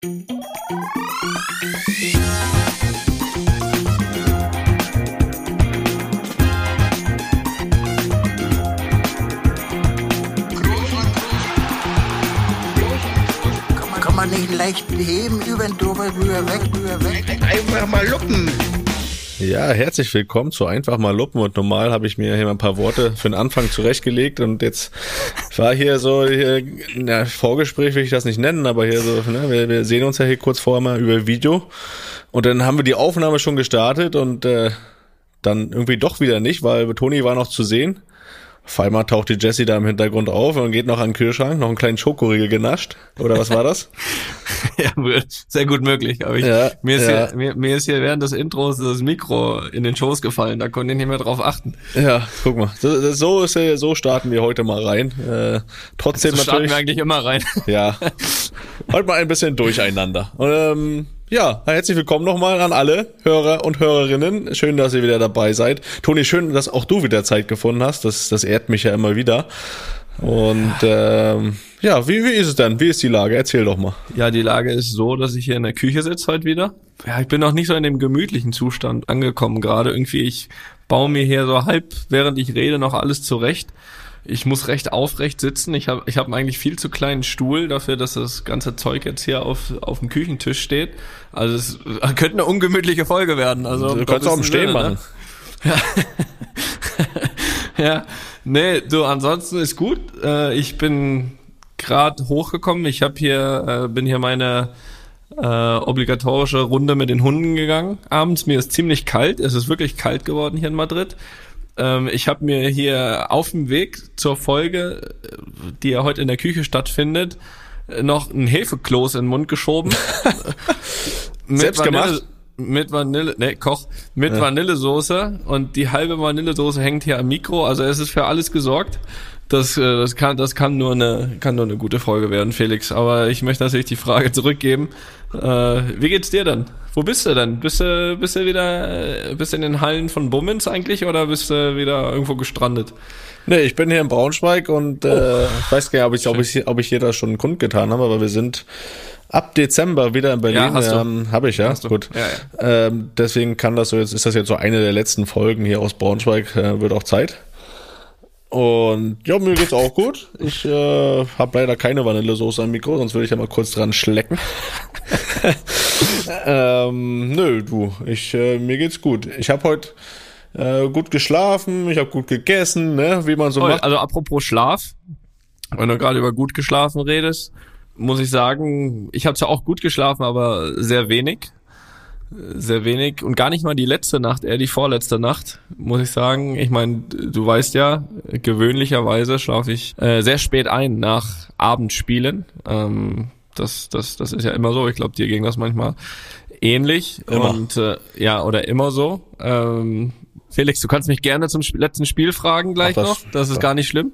Kann man nicht leicht heben, über den drüber, rüber, weg, rüber, weg. Einfach mal luppen. Ja, herzlich willkommen zu Einfach mal Luppen. Und normal habe ich mir hier mal ein paar Worte für den Anfang zurechtgelegt. Und jetzt war hier so, hier, na, Vorgespräch will ich das nicht nennen, aber hier so, ne, wir, wir sehen uns ja hier kurz vorher mal über Video. Und dann haben wir die Aufnahme schon gestartet und äh, dann irgendwie doch wieder nicht, weil Toni war noch zu sehen. Auf einmal taucht die Jessie da im Hintergrund auf und geht noch an den Kühlschrank, noch einen kleinen Schokoriegel genascht. Oder was war das? ja, sehr gut möglich. Aber ich, Ja, mir, ist ja. Hier, mir, mir ist hier während des Intros das Mikro in den Schoß gefallen. Da konnte ich nicht mehr drauf achten. Ja, guck mal. So, so, ist, so starten wir heute mal rein. Äh, trotzdem So starten natürlich. wir eigentlich immer rein. Ja. Heute mal ein bisschen durcheinander. Und, ähm, ja, herzlich willkommen nochmal an alle Hörer und Hörerinnen. Schön, dass ihr wieder dabei seid. Toni, schön, dass auch du wieder Zeit gefunden hast. Das, das ehrt mich ja immer wieder. Und ähm, ja, wie, wie ist es denn? Wie ist die Lage? Erzähl doch mal. Ja, die Lage ist so, dass ich hier in der Küche sitze heute wieder. Ja, ich bin noch nicht so in dem gemütlichen Zustand angekommen gerade. Irgendwie, ich baue mir hier so halb, während ich rede, noch alles zurecht. Ich muss recht aufrecht sitzen. Ich habe ich hab eigentlich viel zu kleinen Stuhl dafür, dass das ganze Zeug jetzt hier auf, auf dem Küchentisch steht. Also es könnte eine ungemütliche Folge werden. Also Du kannst auch im Stehen ne? machen. Ja, nee, du, ansonsten ist gut. Äh, ich bin gerade hochgekommen. Ich habe hier, äh, bin hier meine äh, obligatorische Runde mit den Hunden gegangen. Abends, mir ist ziemlich kalt. Es ist wirklich kalt geworden hier in Madrid. Ähm, ich habe mir hier auf dem Weg zur Folge, die ja heute in der Küche stattfindet, noch ein Hefekloß in den Mund geschoben. Selbst gemacht? Mit Vanille, ne, Koch, mit Vanillesoße und die halbe Vanillesoße hängt hier am Mikro, also es ist für alles gesorgt. Das, äh, das kann, das kann nur eine, kann nur eine gute Folge werden, Felix. Aber ich möchte natürlich die Frage zurückgeben. Äh, wie geht's dir denn? Wo bist du denn? Bist du, bist du wieder, äh, bist du in den Hallen von Bummens eigentlich oder bist du wieder irgendwo gestrandet? Nee, ich bin hier in Braunschweig und äh, ich weiß gar nicht, ob ich, ob ich, ob ich hier da schon kundgetan habe, aber wir sind ab Dezember wieder in Berlin. Ja. Ähm, habe ich ja. Hast. Gut. Ja, Ähm, deswegen kann das so jetzt, ist das jetzt so eine der letzten Folgen hier aus Braunschweig, äh, wird auch Zeit. Und ja, mir geht's auch gut. Ich äh, habe leider keine Vanillesoße am Mikro, sonst würde ich ja mal kurz dran schlecken. ähm, nö, du, ich äh, mir geht's gut. Ich habe heute äh, gut geschlafen, ich habe gut gegessen, ne, wie man so Toll. macht. Also apropos Schlaf, wenn du gerade über gut geschlafen redest, muss ich sagen, ich habe zwar auch gut geschlafen, aber sehr wenig. Sehr wenig und gar nicht mal die letzte Nacht, eher die vorletzte Nacht, muss ich sagen. Ich meine, du weißt ja, gewöhnlicherweise schlafe ich äh, sehr spät ein nach Abendspielen. Ähm, das, das, das ist ja immer so. Ich glaube, dir ging das manchmal ähnlich. Immer. Und äh, ja, oder immer so. Ähm, Felix, du kannst mich gerne zum Sp letzten Spiel fragen gleich Ach, das- noch. Das ist ja. gar nicht schlimm.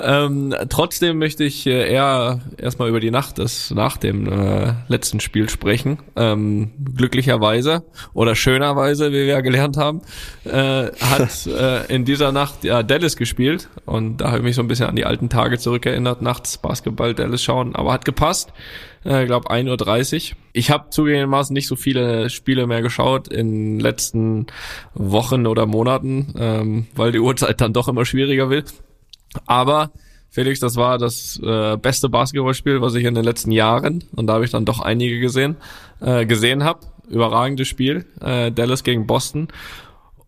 Ähm, trotzdem möchte ich äh, eher erstmal über die Nacht des nach dem äh, letzten Spiel sprechen. Ähm, glücklicherweise oder schönerweise, wie wir ja gelernt haben, äh, hat äh, in dieser Nacht ja Dallas gespielt und da habe ich mich so ein bisschen an die alten Tage zurückerinnert, nachts Basketball Dallas schauen, aber hat gepasst. Ich glaube 1.30 Uhr. Ich habe zugegebenermaßen nicht so viele Spiele mehr geschaut in den letzten Wochen oder Monaten, ähm, weil die Uhrzeit dann doch immer schwieriger wird. Aber Felix, das war das äh, beste Basketballspiel, was ich in den letzten Jahren, und da habe ich dann doch einige gesehen, äh, gesehen habe. Überragendes Spiel, äh, Dallas gegen Boston.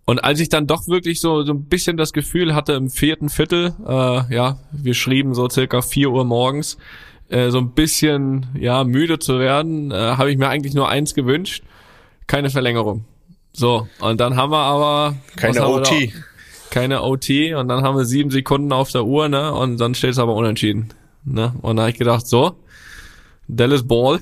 Und als ich dann doch wirklich so, so ein bisschen das Gefühl hatte im vierten Viertel, äh, ja, wir schrieben so circa 4 Uhr morgens, äh, so ein bisschen ja müde zu werden, äh, habe ich mir eigentlich nur eins gewünscht, keine Verlängerung. So, und dann haben wir aber Keine OT. Keine OT und dann haben wir sieben Sekunden auf der Uhr, ne? Und dann steht es aber unentschieden. Ne? Und da habe ich gedacht, so, Dallas Ball.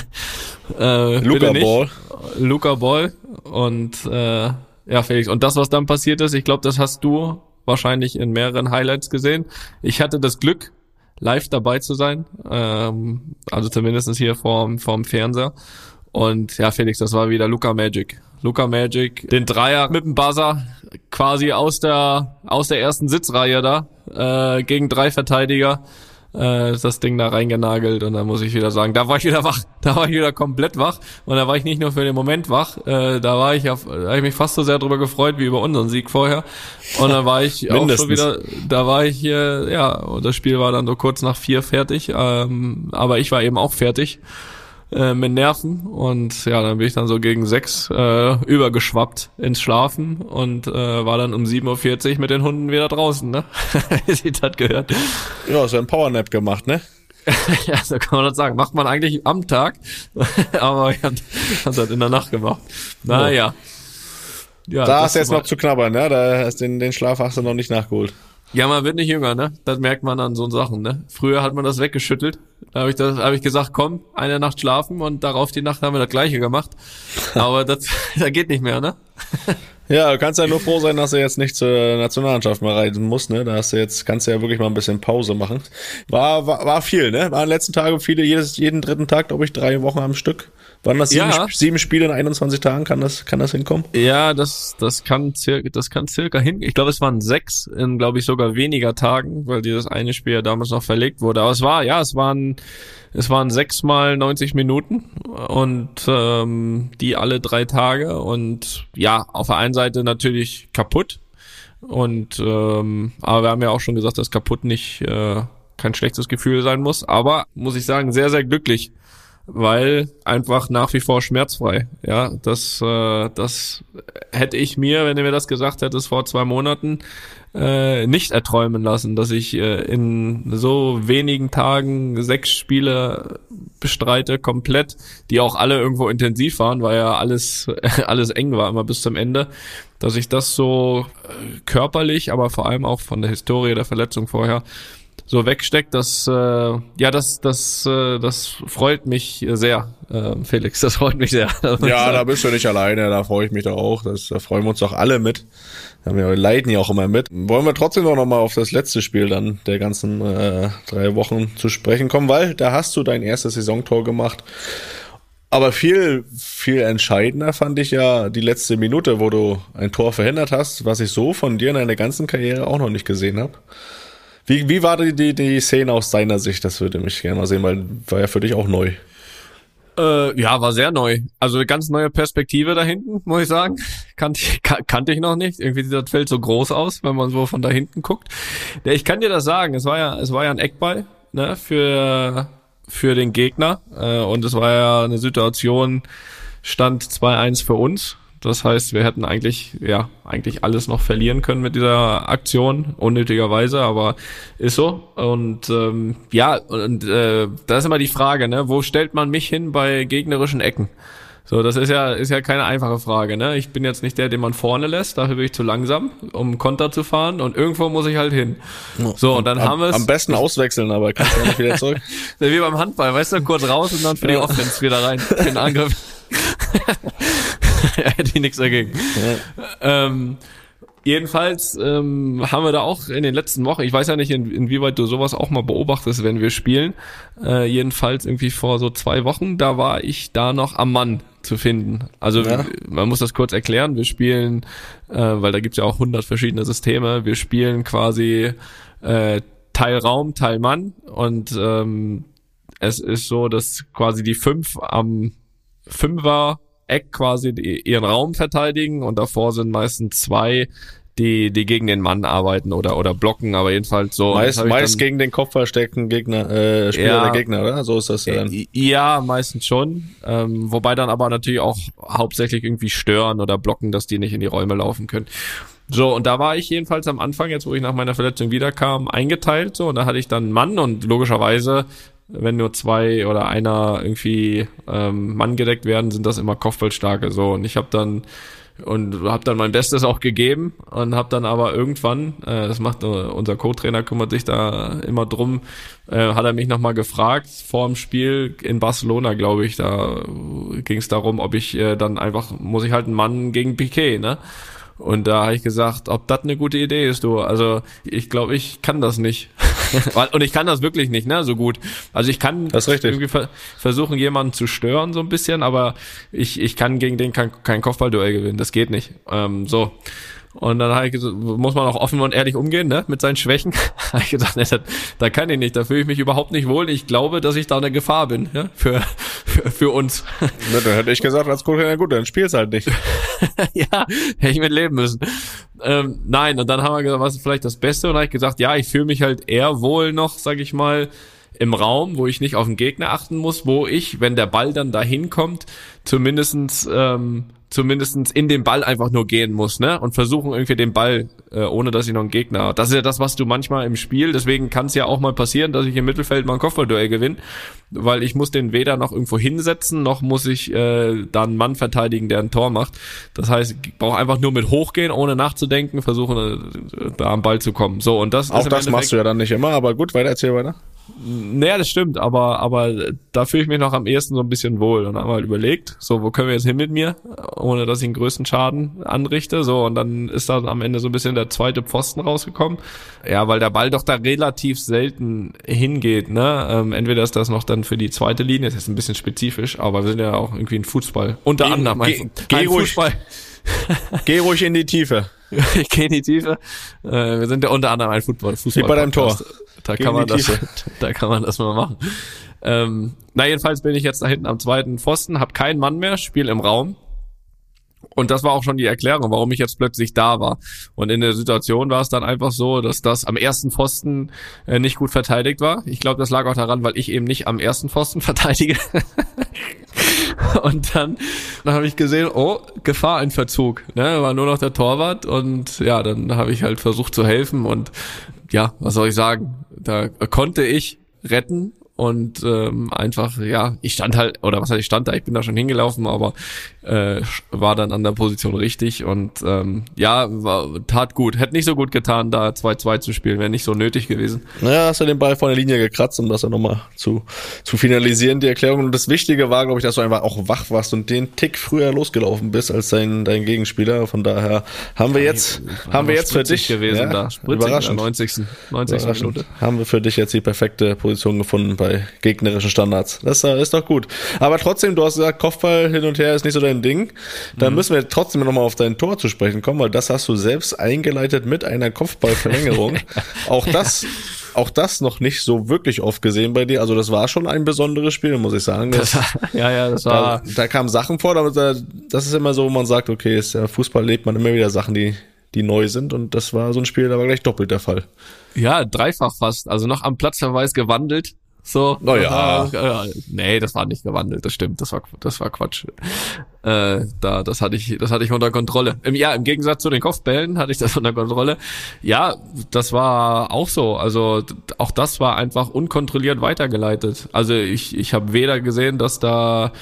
äh, Luca. Ball. Luca Ball. Und äh, ja, Felix. Und das, was dann passiert ist, ich glaube, das hast du wahrscheinlich in mehreren Highlights gesehen. Ich hatte das Glück, live dabei zu sein. Ähm, also zumindest hier vorm, vorm Fernseher. Und ja, Felix, das war wieder Luca Magic. Luca Magic, den Dreier. mit dem Buzzer quasi aus der aus der ersten Sitzreihe da äh, gegen drei Verteidiger äh, das Ding da reingenagelt und dann muss ich wieder sagen, da war ich wieder wach, da war ich wieder komplett wach und da war ich nicht nur für den Moment wach, äh, da war ich auf, da habe ich mich fast so sehr drüber gefreut wie über unseren Sieg vorher und dann war ich auch schon wieder, da war ich hier, ja, und das Spiel war dann so kurz nach vier fertig, ähm, aber ich war eben auch fertig äh, mit Nerven und ja, dann bin ich dann so gegen sechs äh, übergeschwappt ins Schlafen und äh, war dann um 7.40 Uhr mit den Hunden wieder draußen, ne? Wie sie das gehört. Ja, so ein Powernap gemacht, ne? ja, so kann man das sagen. Macht man eigentlich am Tag, aber ich hab, das in der Nacht gemacht. Naja. Ja, da hast du jetzt noch zu knabbern, ne? Da hast den, den Schlaf hast du noch nicht nachgeholt. Ja, man wird nicht jünger, ne? Das merkt man an so Sachen, ne? Früher hat man das weggeschüttelt. Da habe ich, das, hab ich gesagt, komm, eine Nacht schlafen und darauf die Nacht haben wir das gleiche gemacht. Aber das, das geht nicht mehr, ne? Ja, du kannst ja nur froh sein, dass du jetzt nicht zur Nationalmannschaft mal reisen musst, ne? Da hast du jetzt, kannst du ja wirklich mal ein bisschen Pause machen. War, war, war viel, ne? Waren in den letzten Tagen viele, jedes, jeden dritten Tag, glaube ich, drei Wochen am Stück. Waren das sieben, ja. sieben Spiele in 21 Tagen? Kann das, kann das hinkommen? Ja, das, das kann circa, das kann circa hin. Ich glaube, es waren sechs in, glaube ich, sogar weniger Tagen, weil dieses eine Spiel ja damals noch verlegt wurde. Aber es war, ja, es waren, es waren sechs mal 90 Minuten und ähm, die alle drei Tage und ja, auf der einen Seite natürlich kaputt und ähm, aber wir haben ja auch schon gesagt, dass kaputt nicht äh, kein schlechtes Gefühl sein muss, aber muss ich sagen, sehr, sehr glücklich weil einfach nach wie vor schmerzfrei. Ja, das, äh, das hätte ich mir, wenn du mir das gesagt hättest vor zwei Monaten, äh, nicht erträumen lassen, dass ich äh, in so wenigen Tagen sechs Spiele bestreite, komplett, die auch alle irgendwo intensiv waren, weil ja alles, alles eng war immer bis zum Ende, dass ich das so äh, körperlich, aber vor allem auch von der Historie der Verletzung vorher so wegsteckt, das äh, ja das das äh, das freut mich sehr, äh, Felix. Das freut mich sehr. Ja, da bist du nicht alleine. Da freue ich mich doch auch. Das, da freuen wir uns doch alle mit. Wir leiden ja auch immer mit. Wollen wir trotzdem noch mal auf das letzte Spiel dann der ganzen äh, drei Wochen zu sprechen kommen, weil da hast du dein erstes Saisontor gemacht. Aber viel, viel entscheidender fand ich ja die letzte Minute, wo du ein Tor verhindert hast, was ich so von dir in deiner ganzen Karriere auch noch nicht gesehen habe. Wie, wie war die, die, die Szene aus deiner Sicht? Das würde mich gerne mal sehen, weil war ja für dich auch neu. Äh, ja, war sehr neu. Also eine ganz neue Perspektive da hinten, muss ich sagen. Kannte ich, kannte ich noch nicht. Irgendwie sieht das Feld so groß aus, wenn man so von da hinten guckt. Ja, ich kann dir das sagen. Es war ja, es war ja ein Eckball, ne, für, für den Gegner. Äh, und es war ja eine Situation, stand 2-1 für uns. Das heißt, wir hätten eigentlich, ja, eigentlich alles noch verlieren können mit dieser Aktion, unnötigerweise, aber ist so. Und ähm, ja, und äh, da ist immer die Frage, ne, wo stellt man mich hin bei gegnerischen Ecken? So, das ist ja, ist ja keine einfache Frage, ne? Ich bin jetzt nicht der, den man vorne lässt, dafür bin ich zu langsam, um Konter zu fahren und irgendwo muss ich halt hin. So, und dann am, haben wir es. Am besten auswechseln, aber kannst du nicht wieder zurück. Wie beim Handball, weißt du, kurz raus und dann für die Offense wieder rein, für den Angriff. hätte ich nichts dagegen. Ja. Ähm, jedenfalls ähm, haben wir da auch in den letzten Wochen, ich weiß ja nicht, in, inwieweit du sowas auch mal beobachtest, wenn wir spielen, äh, jedenfalls irgendwie vor so zwei Wochen, da war ich da noch am Mann zu finden. Also ja. man muss das kurz erklären, wir spielen, äh, weil da gibt's ja auch hundert verschiedene Systeme, wir spielen quasi äh, Teil Raum, Teil Mann und ähm, es ist so, dass quasi die fünf am Fünfer Eck quasi ihren Raum verteidigen und davor sind meistens zwei, die, die gegen den Mann arbeiten oder, oder blocken, aber jedenfalls so. Meist, meist gegen den Kopf versteckten Gegner, äh, Spieler ja, der Gegner, oder? So ist das ja dann. Äh, ja, meistens schon. Ähm, wobei dann aber natürlich auch hauptsächlich irgendwie stören oder blocken, dass die nicht in die Räume laufen können. So, und da war ich jedenfalls am Anfang, jetzt wo ich nach meiner Verletzung wiederkam, eingeteilt, so, und da hatte ich dann einen Mann und logischerweise wenn nur zwei oder einer irgendwie ähm, Mann gedeckt werden, sind das immer Kopfballstarke so und ich habe dann und habe dann mein Bestes auch gegeben und habe dann aber irgendwann, äh, das macht äh, unser Co-Trainer kümmert sich da immer drum, äh, hat er mich nochmal gefragt vor dem Spiel in Barcelona, glaube ich, da ging es darum, ob ich äh, dann einfach muss ich halt einen Mann gegen Piquet, ne? Und da habe ich gesagt, ob das eine gute Idee ist, du. Also ich glaube, ich kann das nicht. und ich kann das wirklich nicht, ne, so gut. Also ich kann irgendwie ver versuchen, jemanden zu stören, so ein bisschen, aber ich, ich kann gegen den kein, kein Kopfballduell gewinnen. Das geht nicht. Ähm, so. Und dann habe ich gesagt, muss man auch offen und ehrlich umgehen, ne, mit seinen Schwächen. habe ich gesagt, ne, da kann ich nicht, da fühle ich mich überhaupt nicht wohl. Ich glaube, dass ich da eine Gefahr bin, ja, für, für, für uns. Na, dann hätte ich gesagt, als gut, ja gut, dann spiel's halt nicht. ja, hätte ich mit leben müssen. Ähm, nein, und dann haben wir gesagt, was ist vielleicht das Beste? Und dann habe ich gesagt, ja, ich fühle mich halt eher wohl noch, sag ich mal, im Raum, wo ich nicht auf den Gegner achten muss, wo ich, wenn der Ball dann dahin kommt, zumindestens ähm, zumindestens in den Ball einfach nur gehen muss, ne? Und versuchen irgendwie den Ball, äh, ohne dass ich noch einen Gegner. Das ist ja das, was du manchmal im Spiel. Deswegen kann es ja auch mal passieren, dass ich im Mittelfeld mal ein Kopfballduell gewinne, weil ich muss den weder noch irgendwo hinsetzen, noch muss ich äh, dann einen Mann verteidigen, der ein Tor macht. Das heißt, ich brauche einfach nur mit hochgehen, ohne nachzudenken, versuchen äh, da am Ball zu kommen. So und das auch das machst du ja dann nicht immer, aber gut, weiter erzähl weiter. Naja, das stimmt, aber, aber da fühle ich mich noch am ehesten so ein bisschen wohl. Und dann haben wir halt überlegt, so, wo können wir jetzt hin mit mir, ohne dass ich einen größten Schaden anrichte. So, und dann ist da am Ende so ein bisschen der zweite Pfosten rausgekommen. Ja, weil der Ball doch da relativ selten hingeht, ne? Ähm, entweder ist das noch dann für die zweite Linie, das ist ein bisschen spezifisch, aber wir sind ja auch irgendwie ein Fußball. Unter Geh- anderem geh- ein, geh ein ruhig. Fußball. Geh ruhig in die Tiefe. ich gehe in die Tiefe. Äh, wir sind ja unter anderem ein Fußball. Fußball Wie bei deinem Tor. Da kann man das, da kann man das mal machen. Ähm, na jedenfalls bin ich jetzt da hinten am zweiten Pfosten, hab keinen Mann mehr, spiel im Raum. Und das war auch schon die Erklärung, warum ich jetzt plötzlich da war. Und in der Situation war es dann einfach so, dass das am ersten Pfosten äh, nicht gut verteidigt war. Ich glaube, das lag auch daran, weil ich eben nicht am ersten Pfosten verteidige. und dann, dann habe ich gesehen, oh, Gefahr in Verzug. Ne? War nur noch der Torwart und ja, dann habe ich halt versucht zu helfen und ja, was soll ich sagen? Da konnte ich retten und ähm, einfach, ja, ich stand halt, oder was heißt, ich stand da, ich bin da schon hingelaufen, aber äh, war dann an der Position richtig und ähm, ja, war, tat gut. Hätte nicht so gut getan, da 2-2 zu spielen, wäre nicht so nötig gewesen. Naja, hast du den Ball vor der Linie gekratzt, um das dann nochmal zu, zu finalisieren, die Erklärung. Und das Wichtige war, glaube ich, dass du einfach auch wach warst und den Tick früher losgelaufen bist als dein, dein Gegenspieler. Von daher haben wir jetzt, haben wir jetzt für dich gewesen ja, da. Spritzig überraschend. 90. 90. Überraschend. Minute. Haben wir für dich jetzt die perfekte Position gefunden bei gegnerischen Standards. Das äh, ist doch gut. Aber trotzdem, du hast gesagt, Kopfball hin und her ist nicht so dein Ding. Da Mhm. müssen wir trotzdem nochmal auf dein Tor zu sprechen kommen, weil das hast du selbst eingeleitet mit einer Kopfballverlängerung. auch das, auch das noch nicht so wirklich oft gesehen bei dir. Also das war schon ein besonderes Spiel, muss ich sagen. Das, ja, ja, das da, war, da kamen Sachen vor, aber da, das ist immer so, wo man sagt, okay, ist ja Fußball lebt man immer wieder Sachen, die die neu sind und das war so ein Spiel, da war gleich doppelt der Fall. ja, dreifach fast. Also noch am Platzverweis gewandelt. So. Na ja. Äh, nee, das war nicht gewandelt, das stimmt, das war, das war Quatsch. Äh, da, das hatte ich, das hatte ich unter Kontrolle. Im, ja, im Gegensatz zu den Kopfbällen hatte ich das unter Kontrolle. Ja, das war auch so. Also auch das war einfach unkontrolliert weitergeleitet. Also ich, ich habe weder gesehen, dass da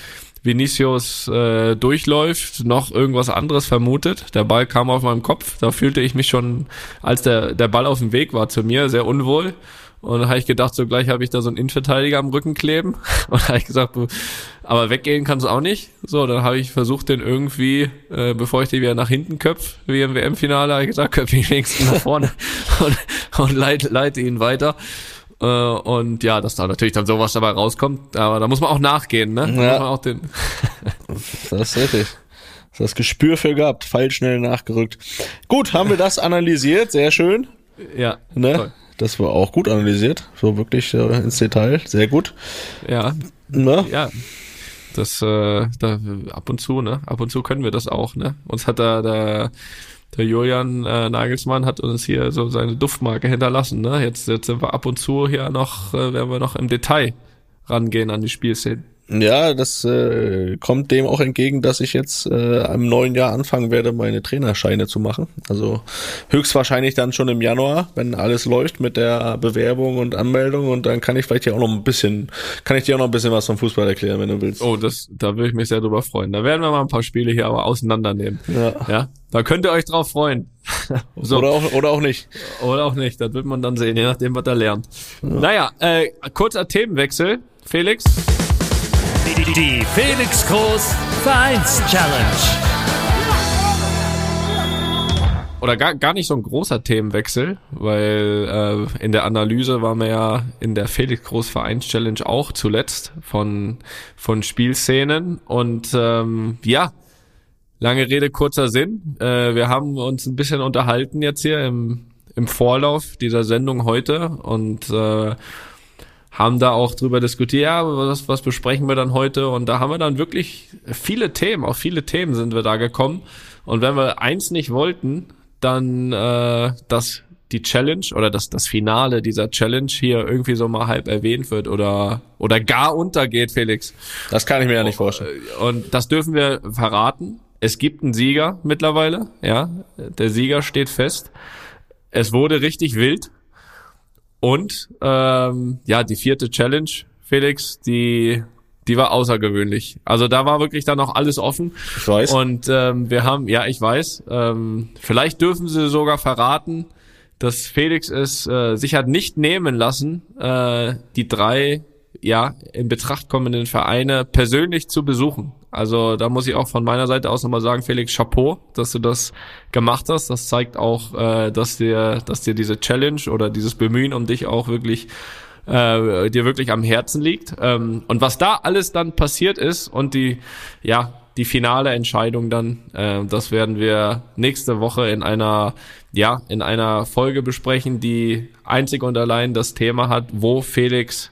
Vinicius äh, durchläuft, noch irgendwas anderes vermutet. Der Ball kam auf meinem Kopf. Da fühlte ich mich schon, als der, der Ball auf dem Weg war zu mir, sehr unwohl. Und dann habe ich gedacht, so gleich habe ich da so einen Innenverteidiger am Rücken kleben. Und habe ich gesagt, aber weggehen kannst du auch nicht. So, dann habe ich versucht, den irgendwie, äh, bevor ich den wieder nach hinten köpf, wie im WM-Finale, habe ich gesagt, köpf ihn wenigstens nach vorne und, und leite, leite ihn weiter. Äh, und ja, dass da natürlich dann sowas dabei rauskommt, aber da muss man auch nachgehen, ne? Da Ja. muss man auch den, Das ist richtig. Das Gespür für gehabt, feilschnell nachgerückt. Gut, haben wir das analysiert, sehr schön. ja, Ne? toll. Das war auch gut analysiert, so wirklich äh, ins Detail, sehr gut. ja, Ne? ja. Das, äh, da, ab und zu, ne? Ab und zu können wir das auch, ne? Uns hat da der, der Julian äh, Nagelsmann hat uns hier so seine Duftmarke hinterlassen, ne? Jetzt, jetzt sind wir ab und zu hier noch, äh, werden wir noch im Detail rangehen an die Spielszenen. Ja, das äh, kommt dem auch entgegen, dass ich jetzt äh, am neuen Jahr anfangen werde, meine Trainerscheine zu machen. Also höchstwahrscheinlich dann schon im Januar, wenn alles läuft mit der Bewerbung und Anmeldung und dann kann ich vielleicht ja auch noch ein bisschen, kann ich dir auch noch ein bisschen was vom Fußball erklären, wenn du willst. Oh, das, da würde ich mich sehr drüber freuen. Da werden wir mal ein paar Spiele hier aber auseinandernehmen. Ja. Ja, da könnt ihr euch drauf freuen. so. Oder auch oder auch nicht. Oder auch nicht, das wird man dann sehen, je nachdem, was er lernt. Naja, äh, kurzer Themenwechsel. Felix, Die, Felix Groß Vereins Challenge. oder gar, gar nicht so ein großer Themenwechsel, weil äh, in der Analyse waren wir ja in der Felix Groß Vereins Challenge auch zuletzt von, von Spielszenen und ähm, ja, lange Rede, kurzer Sinn. Äh, wir haben uns ein bisschen unterhalten jetzt hier im, im Vorlauf dieser Sendung heute und äh, haben da auch drüber diskutiert, ja, was, was besprechen wir dann heute? Und da haben wir dann wirklich viele Themen, auf viele Themen sind wir da gekommen. Und wenn wir eins nicht wollten, dann äh, dass die Challenge oder dass das Finale dieser Challenge hier irgendwie so mal halb erwähnt wird oder oder gar untergeht, Felix. Das kann ich mir ja nicht vorstellen. Und das dürfen wir verraten. Es gibt einen Sieger mittlerweile, ja. Der Sieger steht fest. Es wurde richtig wild. Und ähm, ja, die vierte Challenge, Felix, die die war außergewöhnlich. Also da war wirklich dann noch alles offen. Ich weiß. Und ähm, wir haben, ja, ich weiß, ähm, vielleicht dürfen sie sogar verraten, dass Felix es äh, sich hat nicht nehmen lassen, äh, die drei ja in Betracht kommenden Vereine persönlich zu besuchen. Also da muss ich auch von meiner Seite aus nochmal sagen, Felix, Chapeau, dass du das gemacht hast. Das zeigt auch, äh, dass dir, dass dir diese Challenge oder dieses Bemühen um dich auch wirklich äh, dir wirklich am Herzen liegt. Ähm, und was da alles dann passiert ist und die, ja, die finale Entscheidung dann, äh, das werden wir nächste Woche in einer, ja, in einer Folge besprechen, die einzig und allein das Thema hat, wo Felix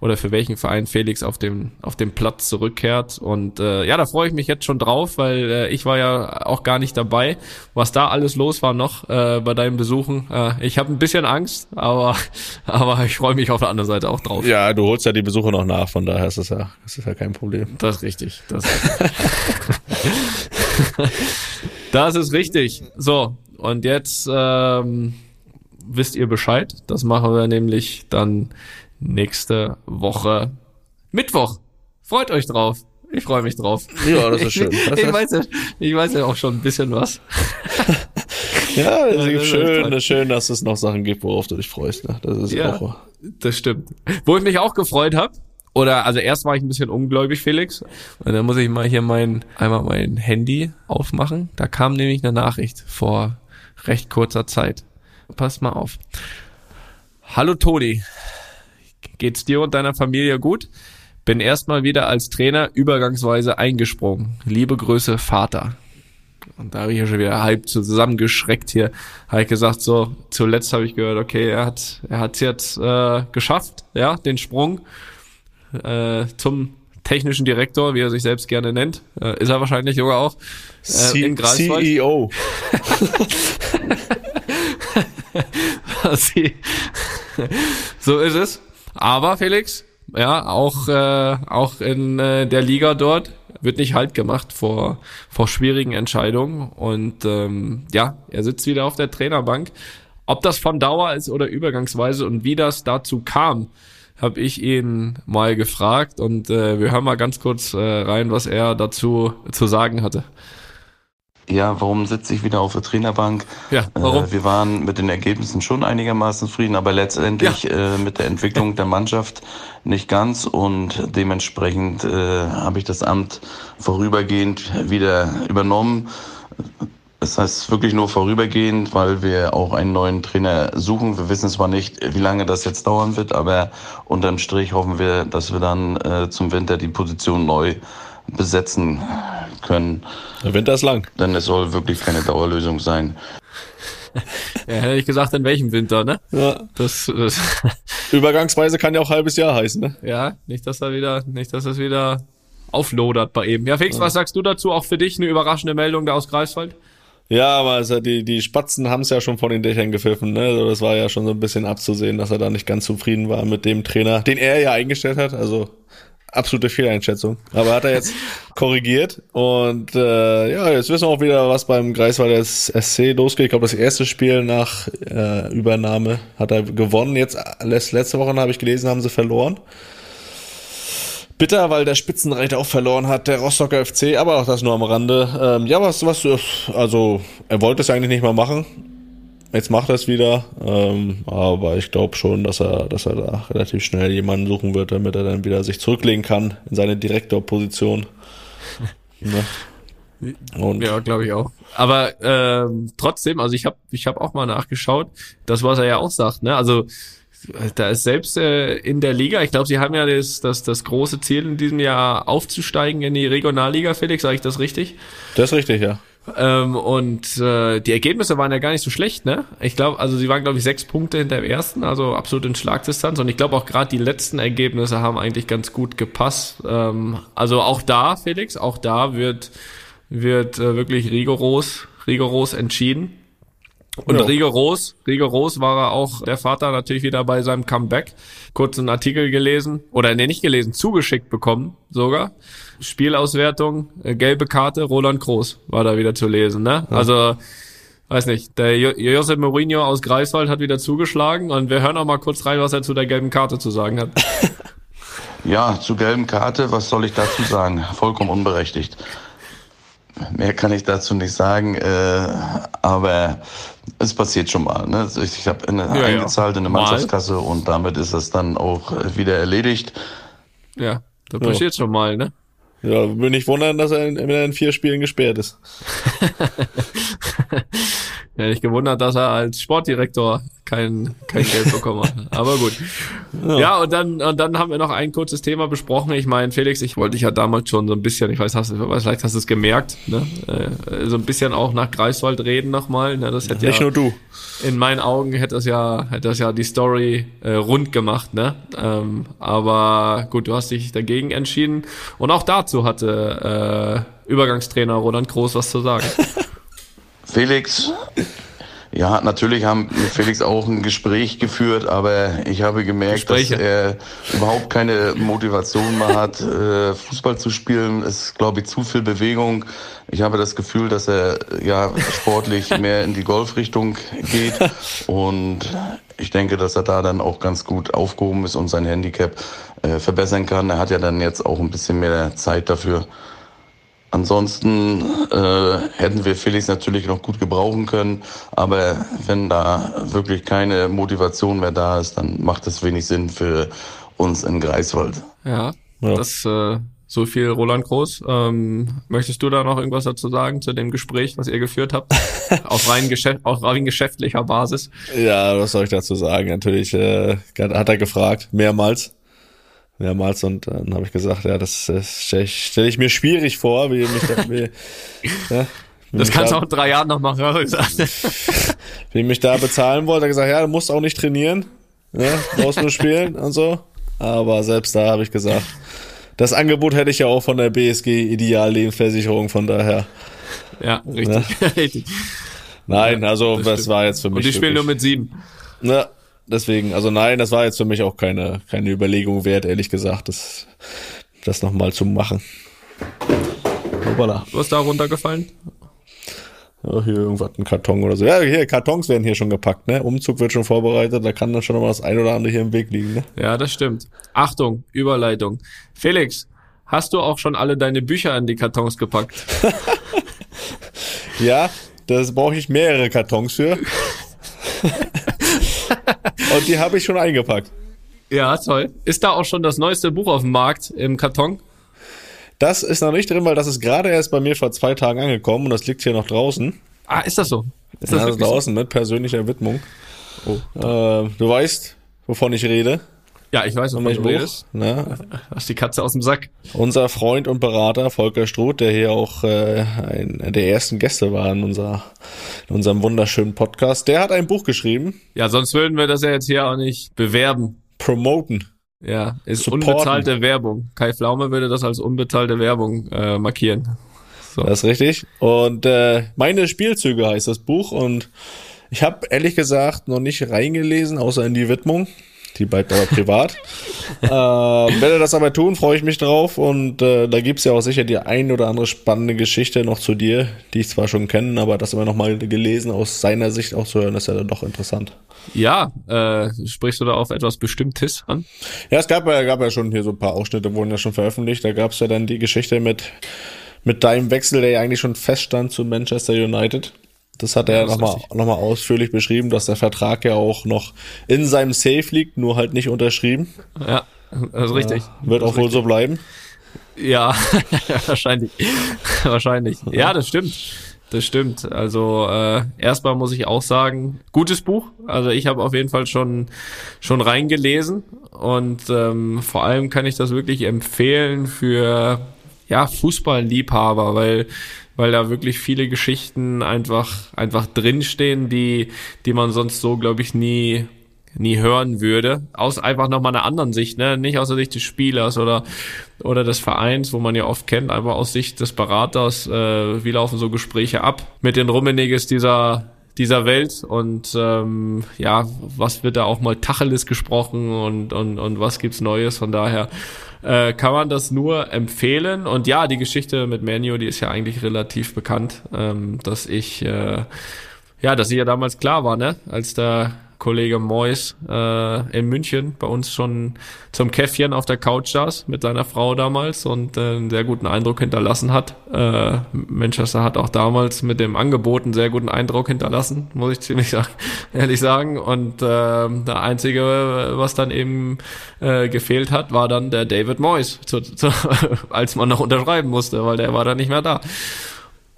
oder für welchen Verein Felix auf dem auf dem Platz zurückkehrt und äh, ja, da freue ich mich jetzt schon drauf, weil äh, ich war ja auch gar nicht dabei, was da alles los war noch äh, bei deinen Besuchen. Äh, ich habe ein bisschen Angst, aber aber ich freue mich auf der anderen Seite auch drauf. Ja, du holst ja die Besuche noch nach, von daher ist das ja, ist das ja kein Problem. Das ist richtig. Das, das ist richtig. So, und jetzt ähm, wisst ihr Bescheid. Das machen wir nämlich dann nächste Woche Mittwoch. Freut euch drauf. Ich freue mich drauf. Ja, das ist schön. Das ich, weiß ja, ich weiß ja auch schon ein bisschen was. Ja, es das ist schön, das ist schön, dass es noch Sachen gibt, worauf du dich freust. Ne? Das ist Ja. auch. Das stimmt. Wo ich mich auch gefreut habe, oder also erst war ich ein bisschen ungläubig, Felix. Und dann muss ich mal hier mein, einmal mein Handy aufmachen. Da kam nämlich eine Nachricht vor recht kurzer Zeit. Pass mal auf. Hallo Toni. Geht's dir und deiner Familie gut? Bin erstmal wieder als Trainer übergangsweise eingesprungen. Liebe Grüße, Vater. Und da habe ich ja schon wieder halb zusammengeschreckt hier. Habe ich gesagt, so, zuletzt habe ich gehört, okay, er hat er hat's jetzt äh, geschafft, ja, den Sprung äh, zum technischen Direktor, wie er sich selbst gerne nennt. Äh, ist er wahrscheinlich sogar auch. Äh, in Greifswald. CEO. So ist es. Aber Felix, ja, auch äh, auch in äh, der Liga dort wird nicht halt gemacht vor vor schwierigen Entscheidungen und ähm, ja, er sitzt wieder auf der Trainerbank. Ob das von Dauer ist oder übergangsweise und wie das dazu kam, habe ich ihn mal gefragt und äh, wir hören mal ganz kurz äh, rein, was er dazu zu sagen hatte. Ja, warum sitze ich wieder auf der Trainerbank? Ja, warum? Äh, wir waren mit den Ergebnissen schon einigermaßen zufrieden, aber letztendlich äh, mit der Entwicklung der Mannschaft nicht ganz und dementsprechend äh, habe ich das Amt vorübergehend wieder übernommen. Das heißt wirklich nur vorübergehend, weil wir auch einen neuen Trainer suchen. Wir wissen zwar nicht, wie lange das jetzt dauern wird, aber unterm Strich hoffen wir, dass wir dann äh, zum Winter die Position neu besetzen können. Der Winter ist lang. Denn es soll wirklich keine Dauerlösung sein. Ja, hätte ich gesagt, in welchem Winter, ne? Ja. Das, das Übergangsweise kann ja auch halbes Jahr heißen, ne? Ja, nicht, dass er wieder, nicht, dass es wieder auflodert bei ihm. Ja, Felix, was sagst du dazu? Auch für dich eine überraschende Meldung da aus Greifswald? Ja, aber also die, die Spatzen haben es ja schon von den Dächern gepfiffen, ne? Also das war ja schon so ein bisschen abzusehen, dass er da nicht ganz zufrieden war mit dem Trainer, den er ja eingestellt hat. Also absolute Fehleinschätzung. Aber hat er jetzt korrigiert und äh, ja, jetzt wissen wir auch wieder, was beim Greifswalder SC losgeht. Ich glaube, das erste Spiel nach äh, Übernahme hat er gewonnen. Jetzt letz- letzte Woche habe ich gelesen, haben sie verloren. Bitter, weil der Spitzenreiter auch verloren hat, der Rostocker FC, aber auch das nur am Rande. Ähm, ja, was, was, also er wollte es eigentlich nicht mal machen. Jetzt macht er es wieder, ähm, aber ich glaube schon, dass er, dass er da relativ schnell jemanden suchen wird, damit er dann wieder sich zurücklegen kann in seine Direktorposition. ne? Und Ja, glaube ich auch. Aber ähm, trotzdem, also ich habe ich hab auch mal nachgeschaut, das, was er ja auch sagt, ne? Also da ist selbst äh, in der Liga, ich glaube, sie haben ja das, das, das große Ziel in diesem Jahr aufzusteigen in die Regionalliga, Felix, sage ich das richtig? Das ist richtig, ja. Ähm, und äh, die Ergebnisse waren ja gar nicht so schlecht, ne? Ich glaube, also sie waren, glaube ich, sechs Punkte hinter dem ersten, also absolut in Schlagdistanz. Und ich glaube auch gerade die letzten Ergebnisse haben eigentlich ganz gut gepasst. Ähm, also auch da, Felix, auch da wird, wird äh, wirklich rigoros, rigoros entschieden. Und Ja. rigoros, rigoros war er auch der Vater natürlich wieder bei seinem Comeback. Kurz einen Artikel gelesen, oder nee, nicht gelesen, zugeschickt bekommen sogar. Spielauswertung, äh, gelbe Karte, Roland Groß war da wieder zu lesen, ne? Also, weiß nicht, der jo Josep Mourinho aus Greifswald hat wieder zugeschlagen und wir hören auch mal kurz rein, was er zu der gelben Karte zu sagen hat. Ja, zur gelben Karte, was soll ich dazu sagen? Vollkommen unberechtigt. Mehr kann ich dazu nicht sagen, äh, aber es passiert schon mal. Ne? Ich habe ja. eingezahlt in eine Mal. Mannschaftskasse und damit ist das dann auch wieder erledigt. Ja, das passiert schon mal, ne? Ja, bin ich wundern, dass er in, wenn in vier Spielen gesperrt ist. Ja, ich gewundert, dass er als Sportdirektor kein, kein Geld bekommen hat. Aber gut. Ja. und dann, und dann haben wir noch ein kurzes Thema besprochen. Ich meine, Felix, ich wollte dich ja damals schon so ein bisschen, ich weiß, hast, du- vielleicht hast du es gemerkt, ne? äh, so ein bisschen auch nach Greifswald reden nochmal. Ne? Das hätte Nicht ja, nur du. in meinen Augen hätte das ja, hätte das ja die Story äh, rund gemacht, ne? Ähm, aber gut, du hast dich dagegen entschieden. Und auch dazu hatte äh, Übergangstrainer Roland Groß was zu sagen. Felix, ja, natürlich haben mit Felix auch ein Gespräch geführt, aber ich habe gemerkt, Gespräche. dass er überhaupt keine Motivation mehr hat, äh, Fußball zu spielen. Es ist, glaube ich, zu viel Bewegung. Ich habe das Gefühl, dass er ja sportlich mehr in die Golfrichtung geht und ich denke, dass er da dann auch ganz gut aufgehoben ist und sein Handicap äh, verbessern kann. Er hat ja dann jetzt auch ein bisschen mehr Zeit dafür. Ansonsten äh, hätten wir Felix natürlich noch gut gebrauchen können, aber wenn da wirklich keine Motivation mehr da ist, dann macht es wenig Sinn für uns in Greifswald. Ja, Ja. das äh, so viel Roland Groß. Ähm, möchtest du da noch irgendwas dazu sagen zu dem Gespräch, was ihr geführt habt? auf rein, Geschäft, auf rein geschäftlicher Basis. Ja, was soll ich dazu sagen? Natürlich äh, hat er gefragt, mehrmals. Mehrmals und dann habe ich gesagt, ja, das, das stelle ich, stell ich mir schwierig vor, wie mich da, wie, ja, wie Das mich kannst du da, auch in drei Jahren noch machen. hab ich gesagt. Wie mich da bezahlen wollte, hat gesagt, ja, du musst auch nicht trainieren, ja, brauchst nur spielen und so. Aber selbst da habe ich gesagt, das Angebot hätte ich ja auch von der BSG Ideal Lebensversicherung, von daher. ja, richtig. richtig. Nein, also das das, war jetzt für mich. Und die spielen nur mit sieben. Ja, deswegen, also nein, das war jetzt für mich auch keine, keine Überlegung wert, ehrlich gesagt, das, das nochmal zu machen. Hoppala. Was ist da runtergefallen? Ja, hier irgendwas, ein Karton oder so. Ja, hier, Kartons werden hier schon gepackt, ne? Umzug wird schon vorbereitet, da kann dann schon mal das ein oder andere hier im Weg liegen, ne? Ja, das stimmt. Achtung, Überleitung. Felix, hast du auch schon alle deine Bücher in die Kartons gepackt? Ja, das brauche ich mehrere Kartons für. Und die habe ich schon eingepackt. Ja, toll. Ist da auch schon das neueste Buch auf dem Markt im Karton? Das ist noch nicht drin, weil das ist gerade erst bei mir vor zwei Tagen angekommen und das liegt hier noch draußen. Ah, ist das so? Ist das Ja, wirklich so? draußen mit persönlicher Widmung. Oh. Äh, du weißt, wovon ich rede. Ja, ich weiß, Von wovon du redest. Ne? Hast die Katze aus dem Sack. Unser Freund und Berater Volker Struth, der hier auch äh, ein der ersten Gäste war in, unser, in unserem wunderschönen Podcast, der hat ein Buch geschrieben, Ja, sonst würden wir das ja jetzt hier auch nicht bewerben. Promoten. Ja, ist Supporten. unbezahlte Werbung. Kai Pflaume würde das als unbezahlte Werbung äh, markieren. So. Das ist richtig. Und äh, meine Spielzüge heißt das Buch und ich habe ehrlich gesagt noch nicht reingelesen, außer in die Widmung. Die bleibt aber privat. äh, werde das aber tun, freue ich mich drauf. Und äh, da gibt's ja auch sicher die ein oder andere spannende Geschichte noch zu dir, die ich zwar schon kenne, aber das immer noch mal gelesen aus seiner Sicht auch zu hören, ist ja dann doch interessant. Ja, äh, sprichst du da auf etwas Bestimmtes an? Ja, es gab ja, gab ja schon hier so ein paar Ausschnitte, wurden ja schon veröffentlicht. Da gab's ja dann die Geschichte mit, mit deinem Wechsel, der ja eigentlich schon feststand zu Manchester United. Das hat er Ja, nochmal noch mal ausführlich beschrieben, dass der Vertrag ja auch noch in seinem Safe liegt, nur halt nicht unterschrieben. Ja, das ist richtig. Wird Das auch wohl so bleiben. Ja, wahrscheinlich. wahrscheinlich. Ja, das stimmt. das stimmt. Also äh, erstmal muss ich auch sagen, gutes Buch. Also ich habe auf jeden Fall schon schon reingelesen und ähm, vor allem kann ich das wirklich empfehlen für ja Fußballliebhaber, weil weil da wirklich viele Geschichten einfach einfach drinstehen, die die man sonst so glaube ich nie nie hören würde, aus einfach nochmal einer anderen Sicht, ne? nicht aus der Sicht des Spielers oder oder des Vereins, wo man ja oft kennt, einfach aus Sicht des Beraters, äh, wie laufen so Gespräche ab mit den Rummeniges dieser dieser Welt? Und ähm, ja, was wird da auch mal Tacheles gesprochen und, und, und was gibt's Neues, von daher äh, kann man das nur empfehlen? Und ja, die Geschichte mit Manu, die ist ja eigentlich relativ bekannt, ähm, dass ich äh, ja, dass sie ja damals klar war, ne, als der Kollege Mois äh, in München bei uns schon zum Käffchen auf der Couch saß mit seiner Frau damals und äh, einen sehr guten Eindruck hinterlassen hat. Äh, Manchester hat auch damals mit dem Angebot einen sehr guten Eindruck hinterlassen, muss ich ziemlich sagen, ehrlich sagen. Und äh, der einzige, was dann eben äh, gefehlt hat, war dann der David Moyes, zu, zu, als man noch unterschreiben musste, weil der war dann nicht mehr da.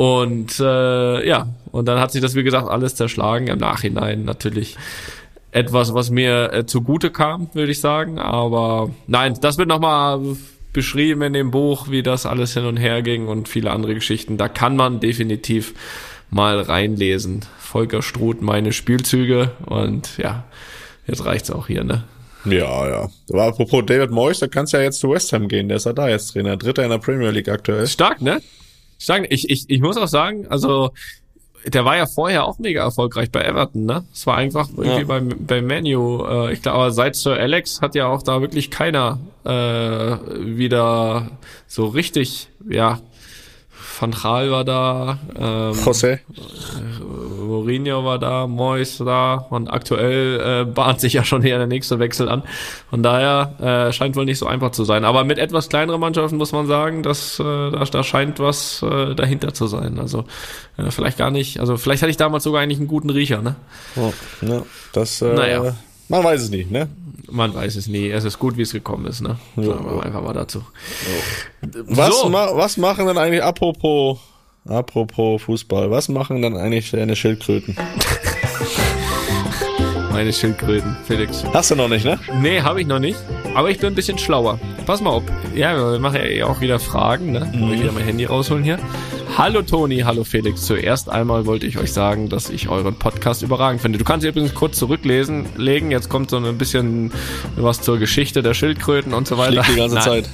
Und äh, ja, und dann hat sich das, wie gesagt, alles zerschlagen. Im Nachhinein natürlich etwas, was mir äh, zugute kam, würde ich sagen. Aber nein, das wird nochmal beschrieben in dem Buch, wie das alles hin und her ging und viele andere Geschichten. Da kann man definitiv mal reinlesen. Volker Struth, meine Spielzüge und ja, jetzt reicht's auch hier, ne? Ja, ja. Aber apropos David Moyes, da kannst du ja jetzt zu West Ham gehen. Der ist ja da jetzt Trainer. Dritter in der Premier League aktuell. Stark, ne? Ich, ich, ich muss auch sagen, also der war ja vorher auch mega erfolgreich bei Everton, ne? Es war einfach irgendwie ja. bei, bei Manu. Äh, ich glaube, seit Sir Alex hat ja auch da wirklich keiner äh, wieder so richtig, ja, Van Gaal war da, ähm, José. Mourinho war da, Mois da und aktuell äh, bahnt sich ja schon hier der nächste Wechsel an. Von daher äh, scheint wohl nicht so einfach zu sein. Aber mit etwas kleineren Mannschaften muss man sagen, dass äh, da, da scheint was äh, dahinter zu sein. Also äh, vielleicht gar nicht, also vielleicht hatte ich damals sogar eigentlich einen guten Riecher, ne? Oh, ja, das äh, naja. man weiß es nicht, ne? Man weiß es nie. Es ist gut, wie es gekommen ist, ne? Sagen wir einfach mal dazu. Was, so. ma was machen denn eigentlich, apropos, apropos Fußball, was machen dann eigentlich deine Schildkröten? Meine Schildkröten, Felix. Hast du noch nicht, ne? Nee, habe ich noch nicht. Aber ich bin ein bisschen schlauer. Pass mal auf. Ja, wir machen ja eh auch wieder Fragen, ne? Mhm. Ich wieder mein Handy rausholen hier. Hallo Toni, hallo Felix. Zuerst einmal wollte ich euch sagen, dass ich euren Podcast überragend finde. Du kannst übrigens kurz zurücklesen, legen. Jetzt kommt so ein bisschen was zur Geschichte der Schildkröten und so weiter. die ganze Nein. Zeit.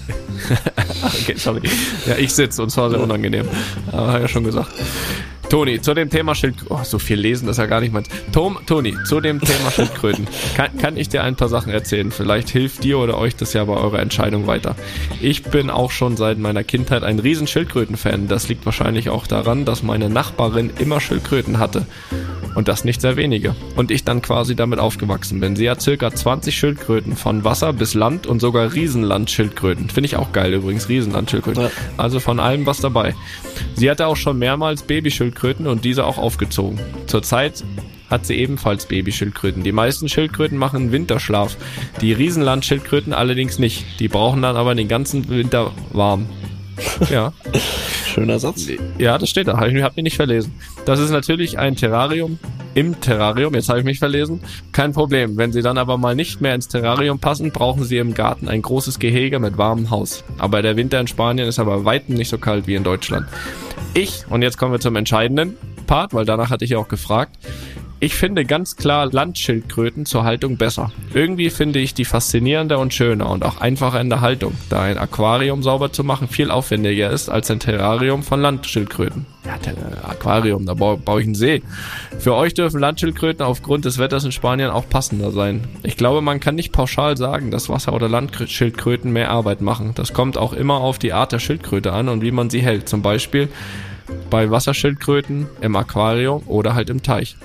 okay, sorry. Ja, ich sitze und zwar sehr unangenehm. Aber ja schon gesagt. Toni, zu dem Thema Schildkröten. Oh, so viel lesen, ist ja gar nicht meins. Tom, Toni, zu dem Thema Schildkröten. Kann, kann ich dir ein paar Sachen erzählen? Vielleicht hilft dir oder euch das ja bei eurer Entscheidung weiter. Ich bin auch schon seit meiner Kindheit ein riesen Schildkröten-Fan. Das liegt wahrscheinlich auch daran, dass meine Nachbarin immer Schildkröten hatte. Und das nicht sehr wenige. Und ich dann quasi damit aufgewachsen bin. Sie hat circa 20 Schildkröten von Wasser bis Land und sogar Riesenland-Schildkröten. Finde ich auch geil übrigens, Riesenland-Schildkröten. Ja. Also von allem was dabei. Sie hatte auch schon mehrmals Babyschildkröten und diese auch aufgezogen. Zurzeit hat sie ebenfalls Babyschildkröten. Die meisten Schildkröten machen Winterschlaf. Die Riesenlandschildkröten allerdings nicht. Die brauchen dann aber den ganzen Winter warm. Ja. Schöner Satz. Ja, das steht da. Habe ich hab mich nicht verlesen. Das ist natürlich ein Terrarium im Terrarium. Jetzt habe ich mich verlesen. Kein Problem. Wenn sie dann aber mal nicht mehr ins Terrarium passen, brauchen sie im Garten ein großes Gehege mit warmem Haus. Aber der Winter in Spanien ist aber weitem nicht so kalt wie in Deutschland. Ich, und jetzt kommen wir zum entscheidenden Part, weil danach hatte ich ja auch gefragt. Ich finde ganz klar Landschildkröten zur Haltung besser. Irgendwie finde ich die faszinierender und schöner und auch einfacher in der Haltung, da ein Aquarium sauber zu machen viel aufwendiger ist als ein Terrarium von Landschildkröten. Ja, Aquarium, da baue, baue ich einen See. Für euch dürfen Landschildkröten aufgrund des Wetters in Spanien auch passender sein. Ich glaube, man kann nicht pauschal sagen, dass Wasser- oder Landschildkröten mehr Arbeit machen. Das kommt auch immer auf die Art der Schildkröte an und wie man sie hält. Zum Beispiel bei Wasserschildkröten im Aquarium oder halt im Teich.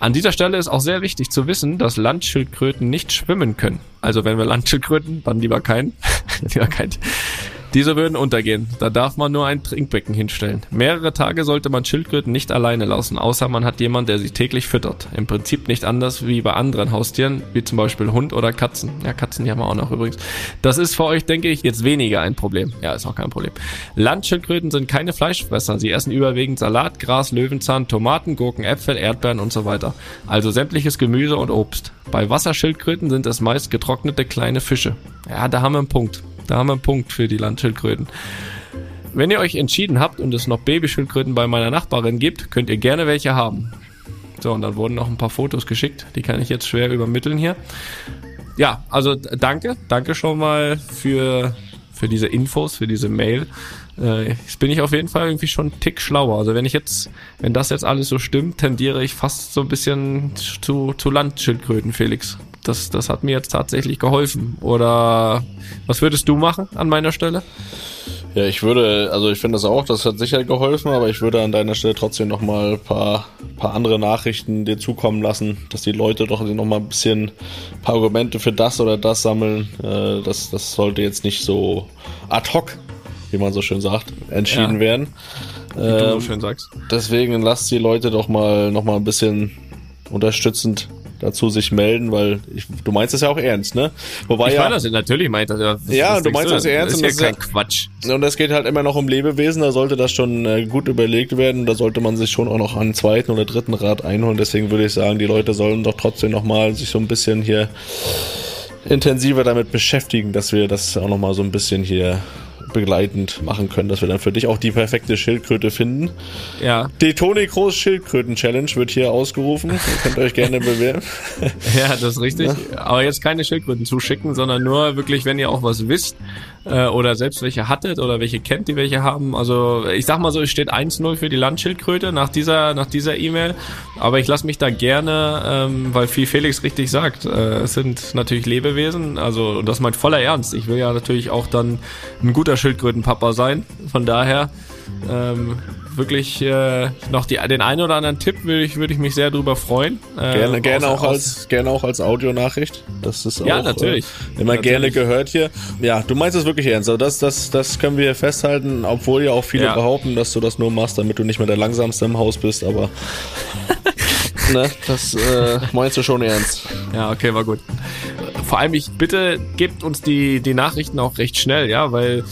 An dieser Stelle ist auch sehr wichtig zu wissen, dass Landschildkröten nicht schwimmen können. Also wenn wir Landschildkröten, dann lieber kein, lieber kein. Diese würden untergehen. Da darf man nur ein Trinkbecken hinstellen. Mehrere Tage sollte man Schildkröten nicht alleine lassen, außer man hat jemand, der sie täglich füttert. Im Prinzip nicht anders wie bei anderen Haustieren, wie zum Beispiel Hund oder Katzen. Ja, Katzen, die haben wir auch noch übrigens. Das ist für euch, denke ich, jetzt weniger ein Problem. Ja, ist auch kein Problem. Landschildkröten sind keine Fleischfresser. Sie essen überwiegend Salat, Gras, Löwenzahn, Tomaten, Gurken, Äpfel, Erdbeeren und so weiter. Also sämtliches Gemüse und Obst. Bei Wasserschildkröten sind es meist getrocknete kleine Fische. Ja, da haben wir einen Punkt. Da haben wir einen Punkt für die Landschildkröten. Wenn ihr euch entschieden habt und es noch Babyschildkröten bei meiner Nachbarin gibt, könnt ihr gerne welche haben. So, und dann wurden noch ein paar Fotos geschickt. Die kann ich jetzt schwer übermitteln hier. Ja, also danke. Danke schon mal für, für diese Infos, für diese Mail. Äh, jetzt bin ich auf jeden Fall irgendwie schon einen Tick schlauer. Also wenn ich jetzt, wenn das jetzt alles so stimmt, tendiere ich fast so ein bisschen zu, zu Landschildkröten, Felix. Das, das hat mir jetzt tatsächlich geholfen. Oder was würdest du machen an meiner Stelle? Ja, ich würde, also ich finde das auch, das hat sicher geholfen, aber ich würde an deiner Stelle trotzdem noch mal ein paar, paar andere Nachrichten dir zukommen lassen, dass die Leute doch noch mal ein bisschen ein paar Argumente für das oder das sammeln. Äh, das, das sollte jetzt nicht so ad hoc, wie man so schön sagt, entschieden Ja. werden. Wie du so Ähm, schön sagst. Deswegen lasst die Leute doch mal noch mal ein bisschen unterstützend dazu sich melden, weil ich, du meinst es ja auch ernst, ne? Wobei Ich ja, meine das natürlich, meint das ja. Ja, was du meinst das ernst Das ist ja das kein Quatsch. und es geht halt immer noch um Lebewesen, da sollte das schon äh, gut überlegt werden. Da sollte man sich schon auch noch einen zweiten oder dritten Rat einholen. Deswegen würde ich sagen, die Leute sollen doch trotzdem noch mal sich so ein bisschen hier intensiver damit beschäftigen, dass wir das auch noch mal so ein bisschen hier begleitend machen können, dass wir dann für dich auch die perfekte Schildkröte finden. Ja, Die Toni Kroos Schildkröten Challenge wird hier ausgerufen. Ihr könnt euch gerne bewerben. ja, das ist richtig. Aber jetzt keine Schildkröten zuschicken, sondern nur wirklich, wenn ihr auch was wisst äh, oder selbst welche hattet oder welche kennt, die welche haben. Also ich sag mal so, es steht 1-0 für die Landschildkröte nach dieser nach dieser E-Mail. Aber ich lasse mich da gerne, ähm, weil wie Felix richtig sagt, äh, es sind natürlich Lebewesen. Also und das meint voller Ernst. Ich will ja natürlich auch dann ein guter Schildkrötenpapa sein. Von daher ähm, wirklich äh, noch die, den einen oder anderen Tipp würde ich, würde ich mich sehr drüber freuen. Äh, Gerne, gerne auch als, gerne auch als Audionachricht. Das ist Ja, auch, natürlich. Äh, immer Natürlich. gerne gehört hier. Ja, du meinst es wirklich ernst. Also das, das, das können wir festhalten, obwohl ja auch viele Ja. behaupten, dass du das nur machst, damit du nicht mehr der langsamste im Haus bist, aber ne, das äh, meinst du schon ernst. Ja, okay, war gut. Vor allem, ich bitte, gebt uns die, die Nachrichten auch recht schnell, ja, weil,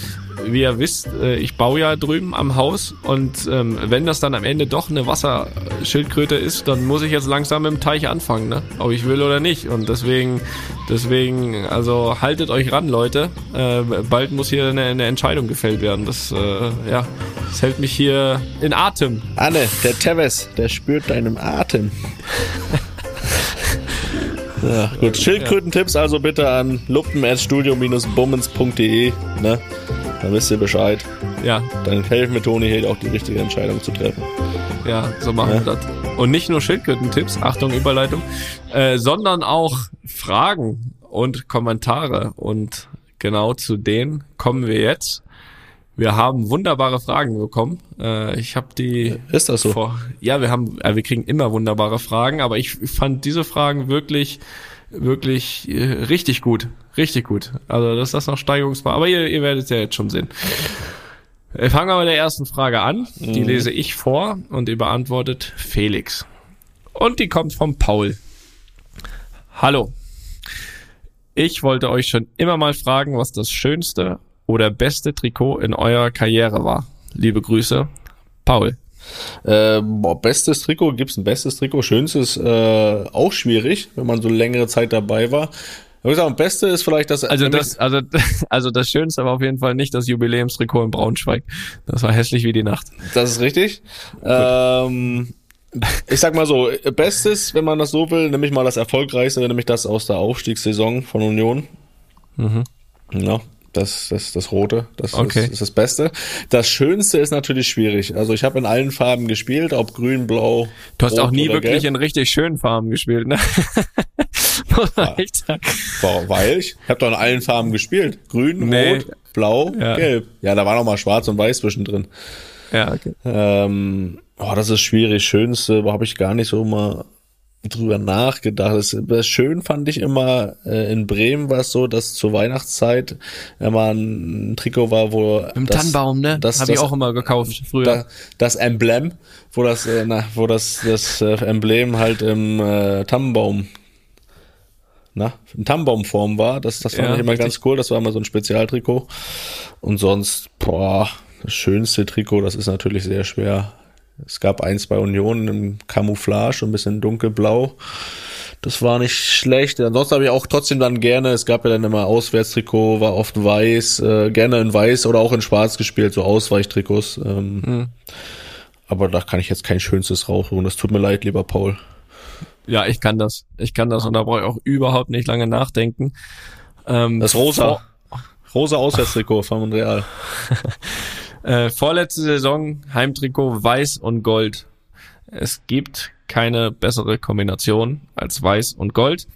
wie ihr wisst, äh, ich baue ja drüben am Haus und ähm, wenn das dann am Ende doch eine Wasserschildkröte ist, dann muss ich jetzt langsam im Teich anfangen, ne? Ob ich will oder nicht. Und deswegen, deswegen, also haltet euch ran, Leute. Äh, bald muss hier eine, eine Entscheidung gefällt werden. Das, äh, ja, das hält mich hier in Atem. Anne, der Teves, der spürt deinem Atem. Ja, gut. Schildkrötentipps also bitte an luppen.studio-bummens.de, ne? Dann wisst ihr Bescheid. Ja, Dann helfen wir Toni hier auch die richtige Entscheidung zu treffen. Ja, so machen wir das. Und nicht nur Schildkrötentipps, Achtung, Überleitung, äh, sondern auch Fragen und Kommentare. Und genau zu denen kommen wir jetzt. Wir haben wunderbare Fragen bekommen. Äh, ich habe die Ist das so? vor. Ja, wir haben, äh, wir kriegen immer wunderbare Fragen, aber ich fand diese Fragen wirklich, wirklich äh, richtig gut, richtig gut. Also das ist das noch steigerungsbar. Aber ihr, ihr werdet es ja jetzt schon sehen. Äh, Fangen wir mit der ersten Frage an. Die lese ich vor und die beantwortet Felix. Und die kommt vom Paul. Hallo. Ich wollte euch schon immer mal fragen, was das schönste oder beste Trikot in eurer Karriere war. Liebe Grüße, Paul. Äh, boah, bestes Trikot, gibt's ein bestes Trikot? Schönstes äh, auch schwierig, wenn man so längere Zeit dabei war. Ich sagen, beste ist vielleicht das. Also das, also, also das Schönste war auf jeden Fall nicht das Jubiläumstrikot in Braunschweig. Das war hässlich wie die Nacht. Das ist richtig. Ähm, ich sag mal so, bestes, wenn man das so will, nämlich mal das erfolgreichste, nämlich das aus der Aufstiegssaison von Union. Ja, das, das, das Rote, das Okay. ist, ist das Beste. Das Schönste ist natürlich schwierig. Also ich habe in allen Farben gespielt, ob grün, blau. Du hast auch nie wirklich gelb. in richtig schönen Farben gespielt, ne? Muss man echt sagen. Boah, weil ich, ich habe doch in allen Farben gespielt. Grün, Nee. rot, blau, Ja. gelb. Ja, da war noch mal schwarz und weiß zwischendrin. Ja, okay. Ähm, oh, das ist schwierig. Schönste habe ich gar nicht so mal drüber nachgedacht. Das, das schön fand ich immer, äh, in Bremen war es so, dass zur Weihnachtszeit immer ein Trikot war, wo Im das, Tannenbaum, ne? Das, Habe ich auch immer gekauft früher. da, das Emblem, wo das, äh, na, wo das, das äh, Emblem halt im äh, Tannenbaum, na, in Tannenbaumform war. Das, das fand Ja, ich immer richtig. ganz cool. Das war immer so ein Spezialtrikot. Und sonst, boah, das schönste Trikot, das ist natürlich sehr schwer. Es gab eins bei Union im Camouflage, ein bisschen dunkelblau. Das war nicht schlecht. Ansonsten habe ich auch trotzdem dann gerne, es gab ja dann immer Auswärtstrikot, war oft weiß, äh, gerne in weiß oder auch in schwarz gespielt, so Ausweichtrikots. Ähm, Aber da kann ich jetzt kein schönstes rausholen. Das tut mir leid, lieber Paul. Ja, ich kann das. Ich kann das und da brauche ich auch überhaupt nicht lange nachdenken. Ähm, Das rosa. Rosa Auswärtstrikot von Montreal. Äh, vorletzte Saison Heimtrikot weiß und gold. Es gibt keine bessere Kombination als weiß und gold.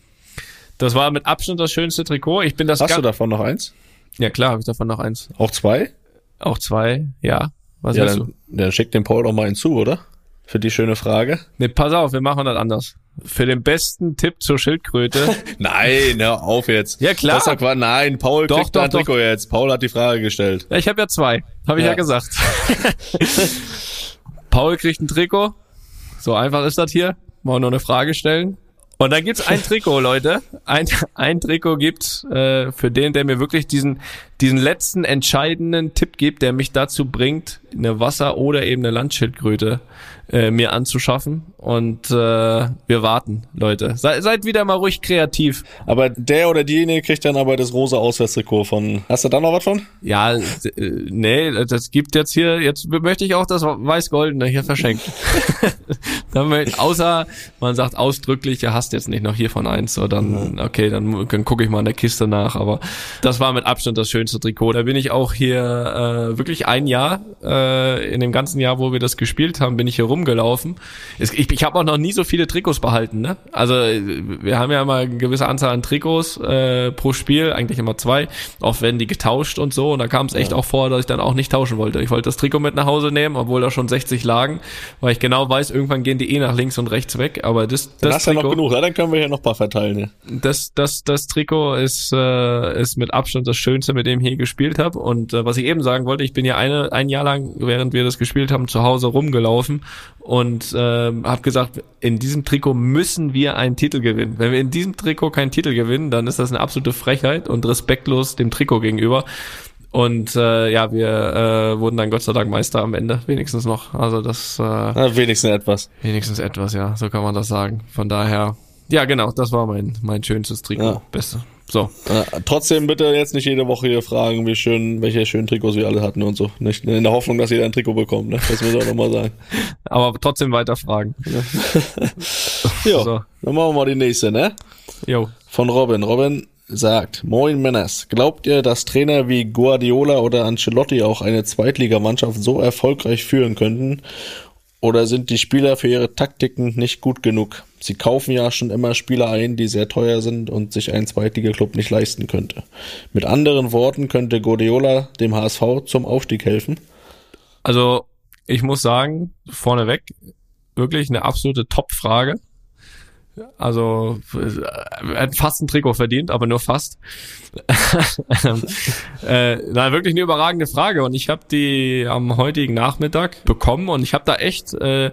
Das war mit Abstand das schönste Trikot. Ich bin das Hast ga- du davon noch eins? Ja klar, habe ich davon noch eins. Auch zwei? Auch zwei, ja. Was Ja, willst du? dann, dann schick dem Paul doch mal einen zu, oder? Für die schöne Frage. Nee, pass auf, wir machen das anders. Für den besten Tipp zur Schildkröte. Nein, hör auf jetzt. Ja, klar. Das doch Quatsch. Nein, Paul Doch, kriegt doch, ein doch. Trikot jetzt. Paul hat die Frage gestellt. ja, ich habe ja zwei, habe ich ja. Ja. gesagt. Paul kriegt ein Trikot. So einfach ist das hier. Mal nur eine Frage stellen. Und dann gibt's ein Trikot, Leute. Ein, ein Trikot gibt's äh, für den, der mir wirklich diesen, diesen letzten entscheidenden Tipp gibt, der mich dazu bringt, eine Wasser- oder eben eine Landschildkröte äh, mir anzuschaffen. Und äh, wir warten, Leute. Sei, seid wieder mal ruhig kreativ. Aber der oder diejenige kriegt dann aber das rosa Auswärtstrikot von. Hast du da noch was von? Ja, äh, nee, das gibt jetzt hier, jetzt möchte ich auch das Weiß-Goldene hier verschenken. außer man sagt ausdrücklich, ihr hast jetzt nicht noch hiervon eins, so dann, okay, dann, dann gucke ich mal in der Kiste nach, aber das war mit Abstand das schönste Trikot. Da bin ich auch hier äh, wirklich ein Jahr, äh, in dem ganzen Jahr, wo wir das gespielt haben, bin ich hier rumgelaufen. Es, ich ich habe auch noch nie so viele Trikots behalten, ne? Also äh, wir haben ja immer eine gewisse Anzahl an Trikots äh, pro Spiel, eigentlich immer zwei. Oft werden die getauscht und so. Und da kam es echt auch vor, dass ich dann auch nicht tauschen wollte. Ich wollte das Trikot mit nach Hause nehmen, obwohl da schon 60 lagen, weil ich genau weiß, irgendwann gehen die eh nach links und rechts weg. Aber das, das hast du ja noch Trikot, genug. Ja, dann können wir hier noch ein paar verteilen. Ja. das, das, das Trikot ist, äh, ist mit Abstand das Schönste, mit dem ich je gespielt habe. Und äh, was ich eben sagen wollte, ich bin ja eine, ein Jahr lang, während wir das gespielt haben, zu Hause rumgelaufen und ähm, habe gesagt, in diesem Trikot müssen wir einen Titel gewinnen. Wenn wir in diesem Trikot keinen Titel gewinnen, dann ist das eine absolute Frechheit und respektlos dem Trikot gegenüber. Und äh, ja, wir äh, wurden dann Gott sei Dank Meister am Ende, wenigstens noch. Also das äh, Na, wenigstens etwas. Wenigstens etwas, ja, so kann man das sagen. Von daher, ja, genau, das war mein, mein schönstes Trikot. Ja. Beste. So. Ja, trotzdem bitte jetzt nicht jede Woche hier fragen, wie schön, welche schönen Trikots wir alle hatten und so. Nicht in der Hoffnung, dass jeder ein Trikot bekommt. Ne? Das muss auch nochmal sagen. Aber trotzdem weiter fragen. Ja, So. dann machen wir mal die nächste, ne? Jo. Von Robin. Robin sagt, Moin Männers, glaubt ihr, dass Trainer wie Guardiola oder Ancelotti auch eine Zweitligamannschaft so erfolgreich führen könnten? Oder sind die Spieler für ihre Taktiken nicht gut genug? Sie kaufen ja schon immer Spieler ein, die sehr teuer sind und sich ein Zweitligaklub nicht leisten könnte. Mit anderen Worten könnte Guardiola dem HSV zum Aufstieg helfen. Also, ich muss sagen, vorneweg, wirklich eine absolute Top-Frage. Also, äh, er hat fast ein Trikot verdient, aber nur fast. äh, na, wirklich eine überragende Frage. Und ich habe die am heutigen Nachmittag bekommen und ich habe da echt, äh,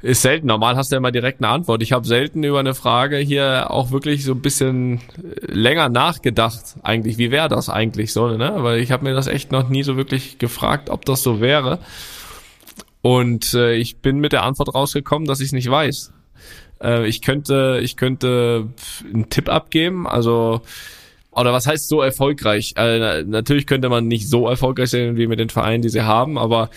ist selten. Normal hast du ja immer direkt eine Antwort. Ich habe selten über eine Frage hier auch wirklich so ein bisschen länger nachgedacht. Eigentlich, wie wäre das eigentlich so, ne? Weil ich habe mir das echt noch nie so wirklich gefragt, ob das so wäre. Und äh, ich bin mit der Antwort rausgekommen, dass ich es nicht weiß. Äh, ich könnte, ich könnte einen Tipp abgeben, also oder was heißt so erfolgreich? Na- natürlich könnte man nicht so erfolgreich sein wie mit den Vereinen, die sie haben, aber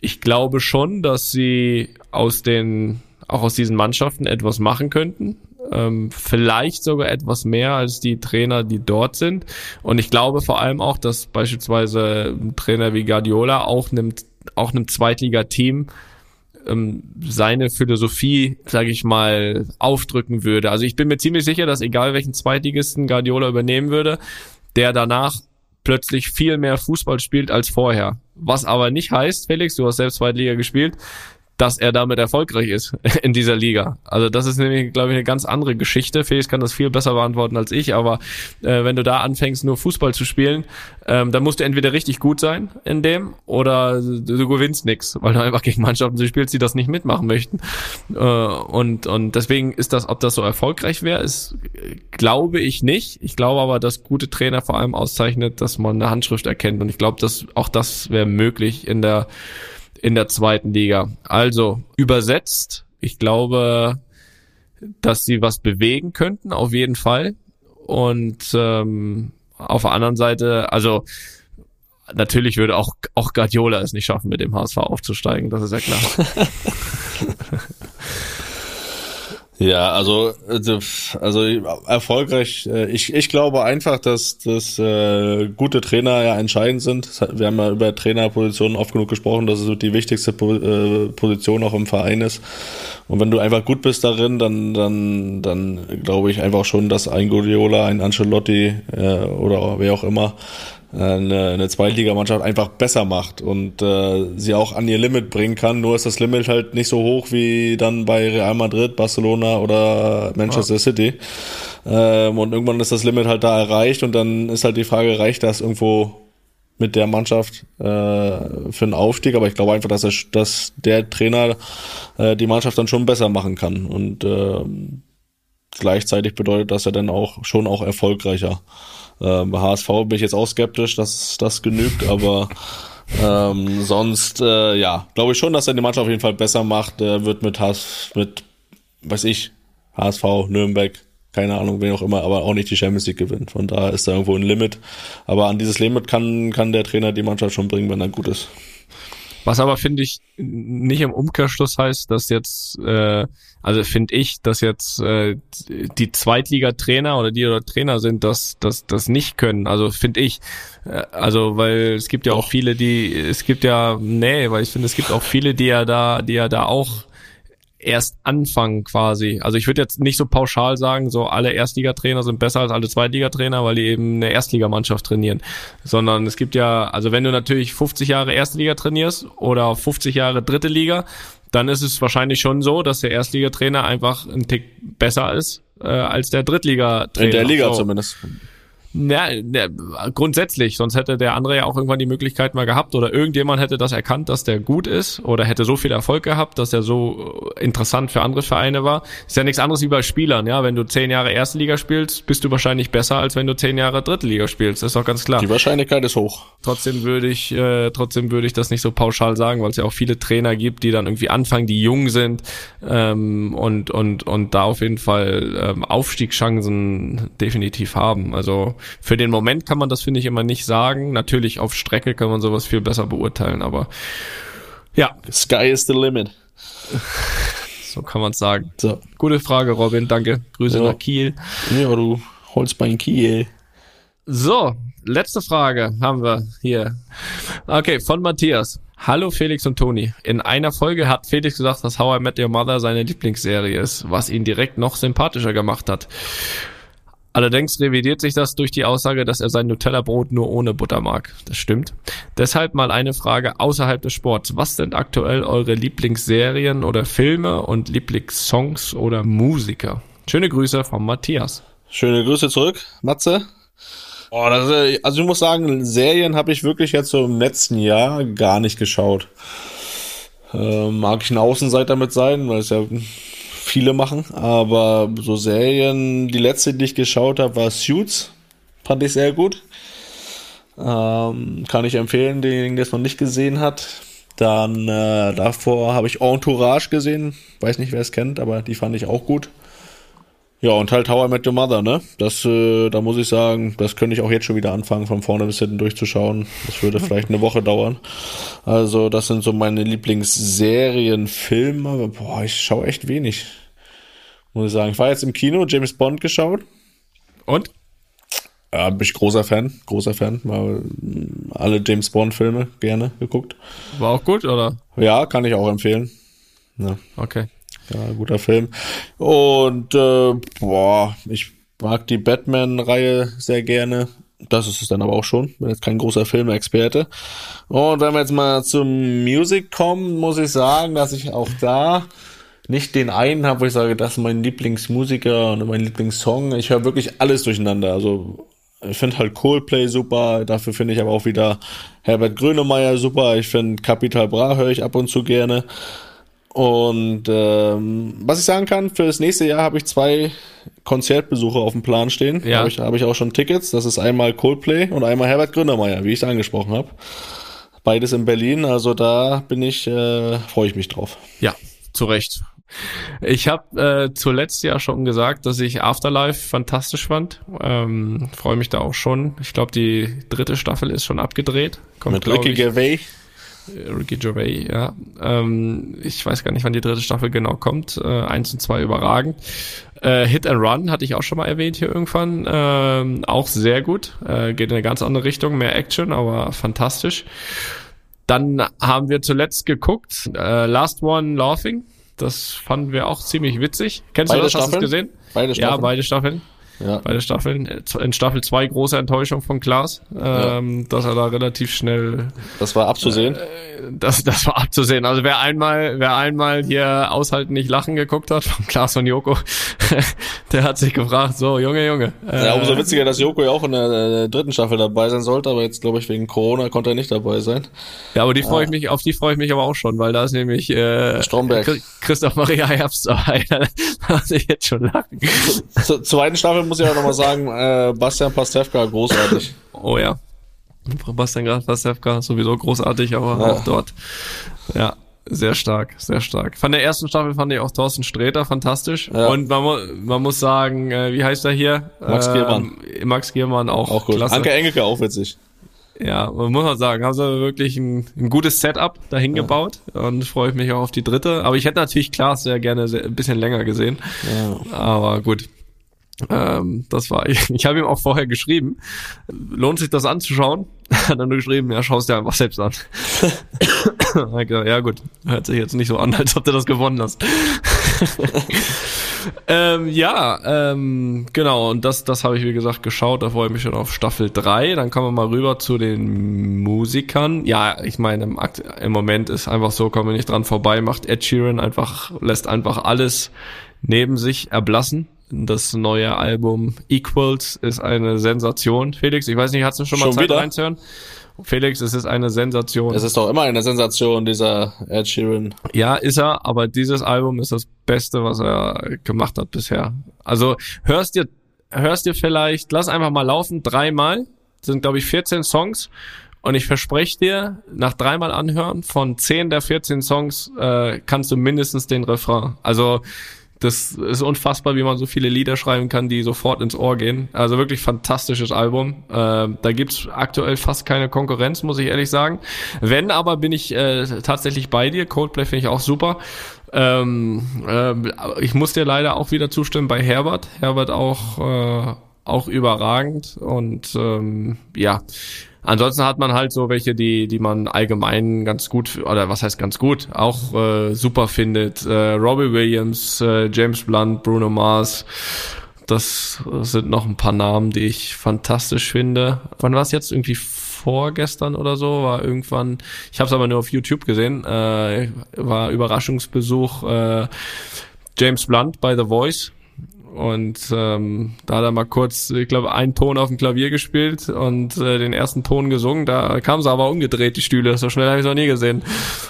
ich glaube schon, dass sie aus den auch aus diesen Mannschaften etwas machen könnten. Ähm, vielleicht sogar etwas mehr als die Trainer, die dort sind. Und ich glaube vor allem auch, dass beispielsweise ein Trainer wie Guardiola auch einem, auch einem Zweitliga-Team ähm, seine Philosophie, sage ich mal, aufdrücken würde. Also ich bin mir ziemlich sicher, dass egal welchen Zweitligisten Guardiola übernehmen würde, der danach plötzlich viel mehr Fußball spielt als vorher. Was aber nicht heißt, Felix, du hast selbst Zweitliga gespielt, dass er damit erfolgreich ist in dieser Liga. Also das ist nämlich, glaube ich, eine ganz andere Geschichte. Felix kann das viel besser beantworten als ich, aber äh, wenn du da anfängst, nur Fußball zu spielen, ähm, dann musst du entweder richtig gut sein in dem oder du, du gewinnst nix, weil du einfach gegen Mannschaften spielst, die das nicht mitmachen möchten. Äh, und, und deswegen ist das, ob das so erfolgreich wäre, ist, glaube ich nicht. Ich glaube aber, dass gute Trainer vor allem auszeichnet, dass man eine Handschrift erkennt. Und ich glaube, dass auch das wäre möglich in der in der zweiten Liga. Also übersetzt, ich glaube, dass sie was bewegen könnten, auf jeden Fall. Und ähm, auf der anderen Seite, also natürlich würde auch, auch Guardiola es nicht schaffen, mit dem HSV aufzusteigen, das ist ja klar. Ja, also, also, also erfolgreich. äh, Ich, ich glaube einfach, dass, dass äh, gute Trainer ja entscheidend sind. Wir haben ja über Trainerpositionen oft genug gesprochen, dass es die wichtigste äh, Position auch im Verein ist. Und wenn du einfach gut bist darin, dann, dann, dann glaube ich einfach schon, dass ein Guardiola, ein Ancelotti äh, oder wer auch immer eine, eine Zweitligamannschaft einfach besser macht und äh, sie auch an ihr Limit bringen kann. Nur ist das Limit halt nicht so hoch wie dann bei Real Madrid, Barcelona oder Manchester City. Ähm, und irgendwann ist das Limit halt da erreicht und dann ist halt die Frage, reicht das irgendwo mit der Mannschaft äh, für einen Aufstieg? Aber ich glaube einfach, dass, er, dass der Trainer äh, die Mannschaft dann schon besser machen kann und äh, gleichzeitig bedeutet das ja dann auch schon auch erfolgreicher. Ähm, bei HSV bin ich jetzt auch skeptisch, dass das genügt, aber ähm, sonst, äh, ja, glaube ich schon, dass er die Mannschaft auf jeden Fall besser macht. Er wird mit HS, mit, weiß ich, HSV, Nürnberg, keine Ahnung, wen auch immer, aber auch nicht die Champions League gewinnen. Von daher ist da irgendwo ein Limit. Aber an dieses Limit kann, kann der Trainer die Mannschaft schon bringen, wenn er gut ist. Was aber finde ich nicht im Umkehrschluss heißt, dass jetzt, äh, also finde ich, dass jetzt äh, die Zweitligatrainer oder die oder Trainer sind, dass das das nicht können. Also finde ich, äh, also weil es gibt ja auch viele, die, es gibt ja, nee, weil ich finde, es gibt auch viele, die ja da, die ja da auch erst anfangen quasi. Also ich würde jetzt nicht so pauschal sagen, so alle Erstligatrainer sind besser als alle Zweitligatrainer, weil die eben eine Erstligamannschaft trainieren. Sondern es gibt ja, also wenn du natürlich 50 Jahre Erste Liga trainierst oder 50 Jahre Dritte Liga, dann ist es wahrscheinlich schon so, dass der Erstligatrainer einfach ein Tick besser ist äh, als der Drittligatrainer. In der Liga so. zumindest. Ja, ja, grundsätzlich, sonst hätte der andere ja auch irgendwann die Möglichkeit mal gehabt oder irgendjemand hätte das erkannt, dass der gut ist oder hätte so viel Erfolg gehabt, dass er so äh, interessant für andere Vereine war. Ist ja nichts anderes wie bei Spielern, ja. Wenn du zehn Jahre Erste Liga spielst, bist du wahrscheinlich besser, als wenn du zehn Jahre Dritte Liga spielst. Das ist doch ganz klar. Die Wahrscheinlichkeit ist hoch. Trotzdem würde ich, äh, trotzdem würde ich das nicht so pauschal sagen, weil es ja auch viele Trainer gibt, die dann irgendwie anfangen, die jung sind ähm, und und und da auf jeden Fall ähm, Aufstiegschancen definitiv haben. Also für den Moment kann man das finde ich immer nicht sagen. Natürlich auf Strecke kann man sowas viel besser beurteilen, aber ja, Sky is the limit. so kann man es sagen. So. Gute Frage, Robin. Danke. Grüße Ja. nach Kiel. Ja, du Holzbein Kiel. So, letzte Frage haben wir hier. Okay, von Matthias. Hallo Felix und Toni. In einer Folge hat Felix gesagt, dass How I Met Your Mother seine Lieblingsserie ist, was ihn direkt noch sympathischer gemacht hat. Allerdings revidiert sich das durch die Aussage, dass er sein Nutella-Brot nur ohne Butter mag. Das stimmt. Deshalb mal eine Frage außerhalb des Sports. Was sind aktuell eure Lieblingsserien oder Filme und Lieblingssongs oder Musiker? Schöne Grüße von Matthias. Schöne Grüße zurück, Matze. Oh, das, also ich muss sagen, Serien habe ich wirklich jetzt so im letzten Jahr gar nicht geschaut. Äh, mag ich ein Außenseiter mit sein, weil es ja viele machen, aber so Serien, die letzte, die ich geschaut habe, war Suits. Fand ich sehr gut. Ähm, kann ich empfehlen, den, der es noch nicht gesehen hat. Dann äh, davor habe ich Entourage gesehen. Weiß nicht, wer es kennt, aber die fand ich auch gut. Ja, und halt How I Met Your Mother, ne? Das, äh, da muss ich sagen, das könnte ich auch jetzt schon wieder anfangen, von vorne bis hinten durchzuschauen. Das würde vielleicht eine Woche dauern. Also, das sind so meine Lieblingsserien, Filme. Aber, boah, ich schaue echt wenig. Muss ich sagen. Ich war jetzt im Kino, James Bond geschaut. Und? Ja, bin ich großer Fan, großer Fan. Mal mm, alle James Bond-Filme gerne geguckt. War auch gut, oder? Ja, kann ich auch empfehlen. Ja. Okay. Ja, guter Film. Und äh, boah, ich mag die Batman-Reihe sehr gerne. Das ist es dann aber auch schon. Bin jetzt kein großer Filmexperte. Und wenn wir jetzt mal zum Music kommen, muss ich sagen, dass ich auch da nicht den einen habe, wo ich sage, das ist mein Lieblingsmusiker und mein Lieblingssong. Ich höre wirklich alles durcheinander. Also ich finde halt Coldplay super, dafür finde ich aber auch wieder Herbert Grönemeyer super. Ich finde Capital Bra höre ich ab und zu gerne. Und ähm, was ich sagen kann, für das nächste Jahr habe ich zwei Konzertbesuche auf dem Plan stehen. Ja. Habe ich, hab ich auch schon Tickets. Das ist einmal Coldplay und einmal Herbert Grönemeyer, wie ich es angesprochen habe. Beides in Berlin, also da bin ich, äh, freue ich mich drauf. Ja, zu Recht. Ich habe äh, zuletzt ja schon gesagt, dass ich Afterlife fantastisch fand. Ähm, Freue mich da auch schon. Ich glaube, die dritte Staffel ist schon abgedreht. Kommt, Mit Ricky ich, Gervais. Ricky Gervais, ja. Ähm, ich weiß gar nicht, wann die dritte Staffel genau kommt. Äh, eins und zwei überragend. Äh, Hit and Run hatte ich auch schon mal erwähnt hier irgendwann. Ähm, auch sehr gut. Äh, geht in eine ganz andere Richtung, mehr Action, aber fantastisch. Dann haben wir zuletzt geguckt, äh, Last One Laughing. Das fanden wir auch ziemlich witzig. Kennst Beide du das? Hast du es Staffeln? gesehen? Beide Ja, Staffeln. beide Staffeln. Ja. Beide Staffeln. In Staffel 2 große Enttäuschung von Klaas, ähm, dass er da relativ schnell Das war abzusehen. das, das war abzusehen. Also wer einmal, wer einmal hier aushalten nicht lachen geguckt hat von Klaas und Joko, der hat sich gefragt, so Junge, Junge. Äh, ja, umso witziger, dass Joko ja auch in der, äh, dritten Staffel dabei sein sollte, aber jetzt glaube ich wegen Corona konnte er nicht dabei sein. ja, aber die freue ich mich, auf die freue ich mich aber auch schon, weil da ist nämlich äh, Stromberg. Chri- Christoph Maria Herbst dabei. da muss ich jetzt schon lachen. Zur zweiten Staffel muss ich auch nochmal sagen, äh, Bastian Pastewka, großartig. Oh ja. Bastian Pastewka, sowieso großartig, aber Ja. auch dort. Ja, sehr stark, sehr stark. Von der ersten Staffel fand ich auch Thorsten Sträter fantastisch. Ja. Und man, mu man muss sagen, äh, wie heißt er hier? Max Giermann. Ähm, Max Giermann auch, Auch gut. klasse. Anke Engelke auch witzig. Ja, man muss man sagen, haben sie wirklich ein, ein gutes Setup dahin gebaut und freue ich mich auch auf die dritte. Aber ich hätte natürlich Klaas sehr gerne sehr, ein bisschen länger gesehen. Ja. Aber gut. Ähm, das war ich. Ich habe ihm auch vorher geschrieben. Lohnt sich das anzuschauen? Hat er nur geschrieben, ja, schau es dir einfach selbst an. Ja gut, hört sich jetzt nicht so an, als ob du das gewonnen hast. ähm, ja, ähm, genau, und das, das habe ich wie gesagt geschaut, da freue ich mich schon auf Staffel 3. Dann kommen wir mal rüber zu den Musikern. Ja, ich meine, im, Akt, im Moment ist einfach so, kommen wir nicht dran vorbei, macht Ed Sheeran einfach, lässt einfach alles neben sich erblassen. Das neue Album Equals ist eine Sensation. Felix, ich weiß nicht, hast du schon mal Schon Zeit wieder? reinzuhören? Felix, es ist eine Sensation. Es ist doch immer eine Sensation, dieser Ed Sheeran. Ja, ist er, aber dieses Album ist das Beste, was er gemacht hat bisher. Also hörst dir, hörst dir vielleicht, lass einfach mal laufen, dreimal, sind glaube ich 14 Songs und ich verspreche dir, nach dreimal anhören, von 10 der 14 Songs äh, kannst du mindestens den Refrain. Also das ist unfassbar, wie man so viele Lieder schreiben kann, die sofort ins Ohr gehen. Also wirklich fantastisches Album. Äh, da gibt's aktuell fast keine Konkurrenz, muss ich ehrlich sagen. Wenn aber, bin ich äh, tatsächlich bei dir. Coldplay finde ich auch super. Ähm, äh, ich muss dir leider auch wieder zustimmen bei Herbert. Herbert auch, äh, auch überragend. Und ähm, ja, Ansonsten hat man halt so welche, die, die man allgemein ganz gut, oder was heißt ganz gut, auch äh, super findet. Äh, Robbie Williams, äh, James Blunt, Bruno Mars. Das sind noch ein paar Namen, die ich fantastisch finde. Wann war es jetzt? Irgendwie vorgestern oder so? War irgendwann, ich habe es aber nur auf YouTube gesehen, äh, war Überraschungsbesuch äh, James Blunt bei The Voice. Und ähm, da hat er mal kurz, ich glaube, einen Ton auf dem Klavier gespielt und äh, den ersten Ton gesungen. Da kam sie aber umgedreht, die Stühle. So schnell habe ich noch nie gesehen.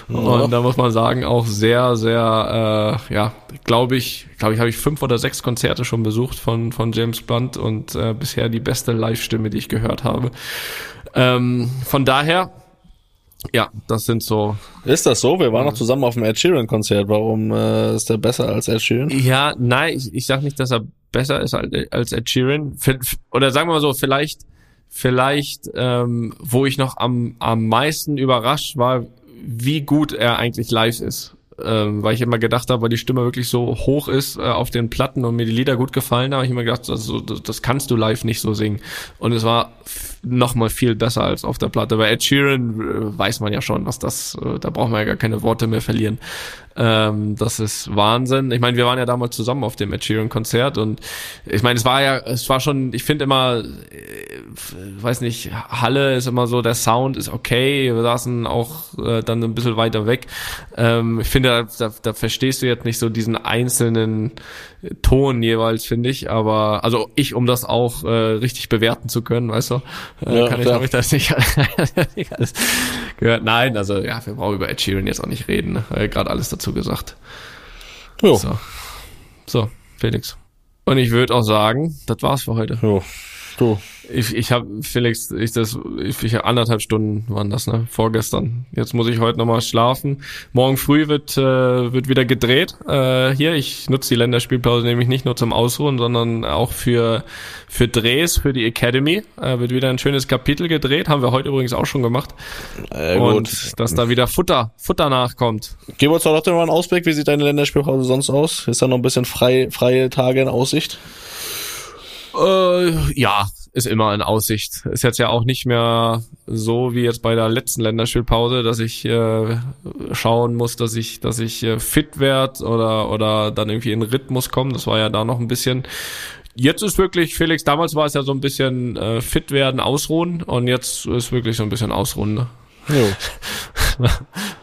Und da muss man sagen, auch sehr, sehr, äh, ja, glaube ich, glaube ich, habe ich fünf oder sechs Konzerte schon besucht von, von James Blunt und äh, bisher die beste Live-Stimme, die ich gehört habe. Ähm, von daher, ja, das sind so Ist das so? Wir waren noch zusammen auf dem Ed Sheeran Konzert. Warum äh, ist der besser als Ed Sheeran? Ja, nein, ich, ich sag nicht, dass er besser ist als, Ed Sheeran. Oder sagen wir mal so, vielleicht, vielleicht, ähm, wo ich noch am, am meisten überrascht war, wie gut er eigentlich live ist. Ähm, weil ich immer gedacht habe, weil die Stimme wirklich so hoch ist äh, auf den Platten und mir die Lieder gut gefallen, habe ich immer gedacht, also, das, das kannst du live nicht so singen. Und es war noch mal viel besser als auf der Platte. Bei Ed Sheeran äh, weiß man ja schon, was das, äh, da braucht man ja gar keine Worte mehr verlieren. Ähm, das ist Wahnsinn. Ich meine, wir waren ja damals zusammen auf dem Ed Sheeran Konzert und ich meine, es war ja, es war schon, ich finde immer, äh, weiß nicht, Halle ist immer so, der Sound ist okay, wir saßen auch äh, dann ein bisschen weiter weg. Ähm, ich finde, da, da verstehst du jetzt nicht so diesen einzelnen Ton jeweils, finde ich. Aber also ich, um das auch äh, richtig bewerten zu können, weißt du, äh, ja, kann ich, habe ich das nicht, nicht alles gehört. Nein, also ja, wir brauchen über Ed Sheeran jetzt auch nicht reden. Ne? Gerade alles dazu gesagt. Jo. So. so, Felix. Und ich würde auch sagen, das war's für heute. Jo. Du. Ich, ich habe Felix, ich das, ich, ich anderthalb Stunden waren das, ne? Vorgestern. Jetzt muss ich heute nochmal schlafen. Morgen früh wird äh, wird wieder gedreht. Äh, hier, ich nutze die Länderspielpause nämlich nicht nur zum Ausruhen, sondern auch für für Drehs für die Academy. Äh, wird wieder ein schönes Kapitel gedreht. Haben wir heute übrigens auch schon gemacht. Äh, Und dass da wieder Futter Futter nachkommt. Gib uns doch noch mal einen Ausblick. Wie sieht deine Länderspielpause sonst aus? Ist da noch ein bisschen frei, freie Tage in Aussicht? Äh, ja, ist immer in Aussicht. Ist jetzt ja auch nicht mehr so wie jetzt bei der letzten Länderspielpause, dass ich äh, schauen muss, dass ich, dass ich äh, fit werde oder oder dann irgendwie in Rhythmus komme. Das war ja da noch ein bisschen. Jetzt ist wirklich, Felix, damals war es ja so ein bisschen äh, fit werden, ausruhen und jetzt ist wirklich so ein bisschen ausruhen. Ne? Jo.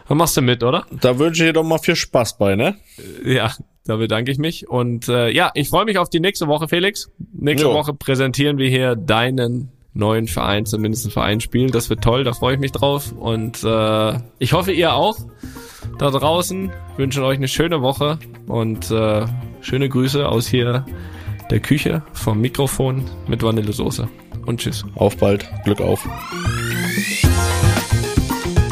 Dann machst du mit, oder? Da wünsche ich dir doch mal viel Spaß bei, ne? Ja, da bedanke ich mich. Und äh, ja, ich freue mich auf die nächste Woche, Felix. Nächste jo. Woche präsentieren wir hier deinen neuen Verein, zumindest ein Vereinsspiel. Das wird toll, da freue ich mich drauf. Und äh, ich hoffe, ihr auch da draußen. Wünschen euch eine schöne Woche und äh, schöne Grüße aus hier der Küche vom Mikrofon mit Vanillesoße. Und tschüss. Auf bald. Glück auf.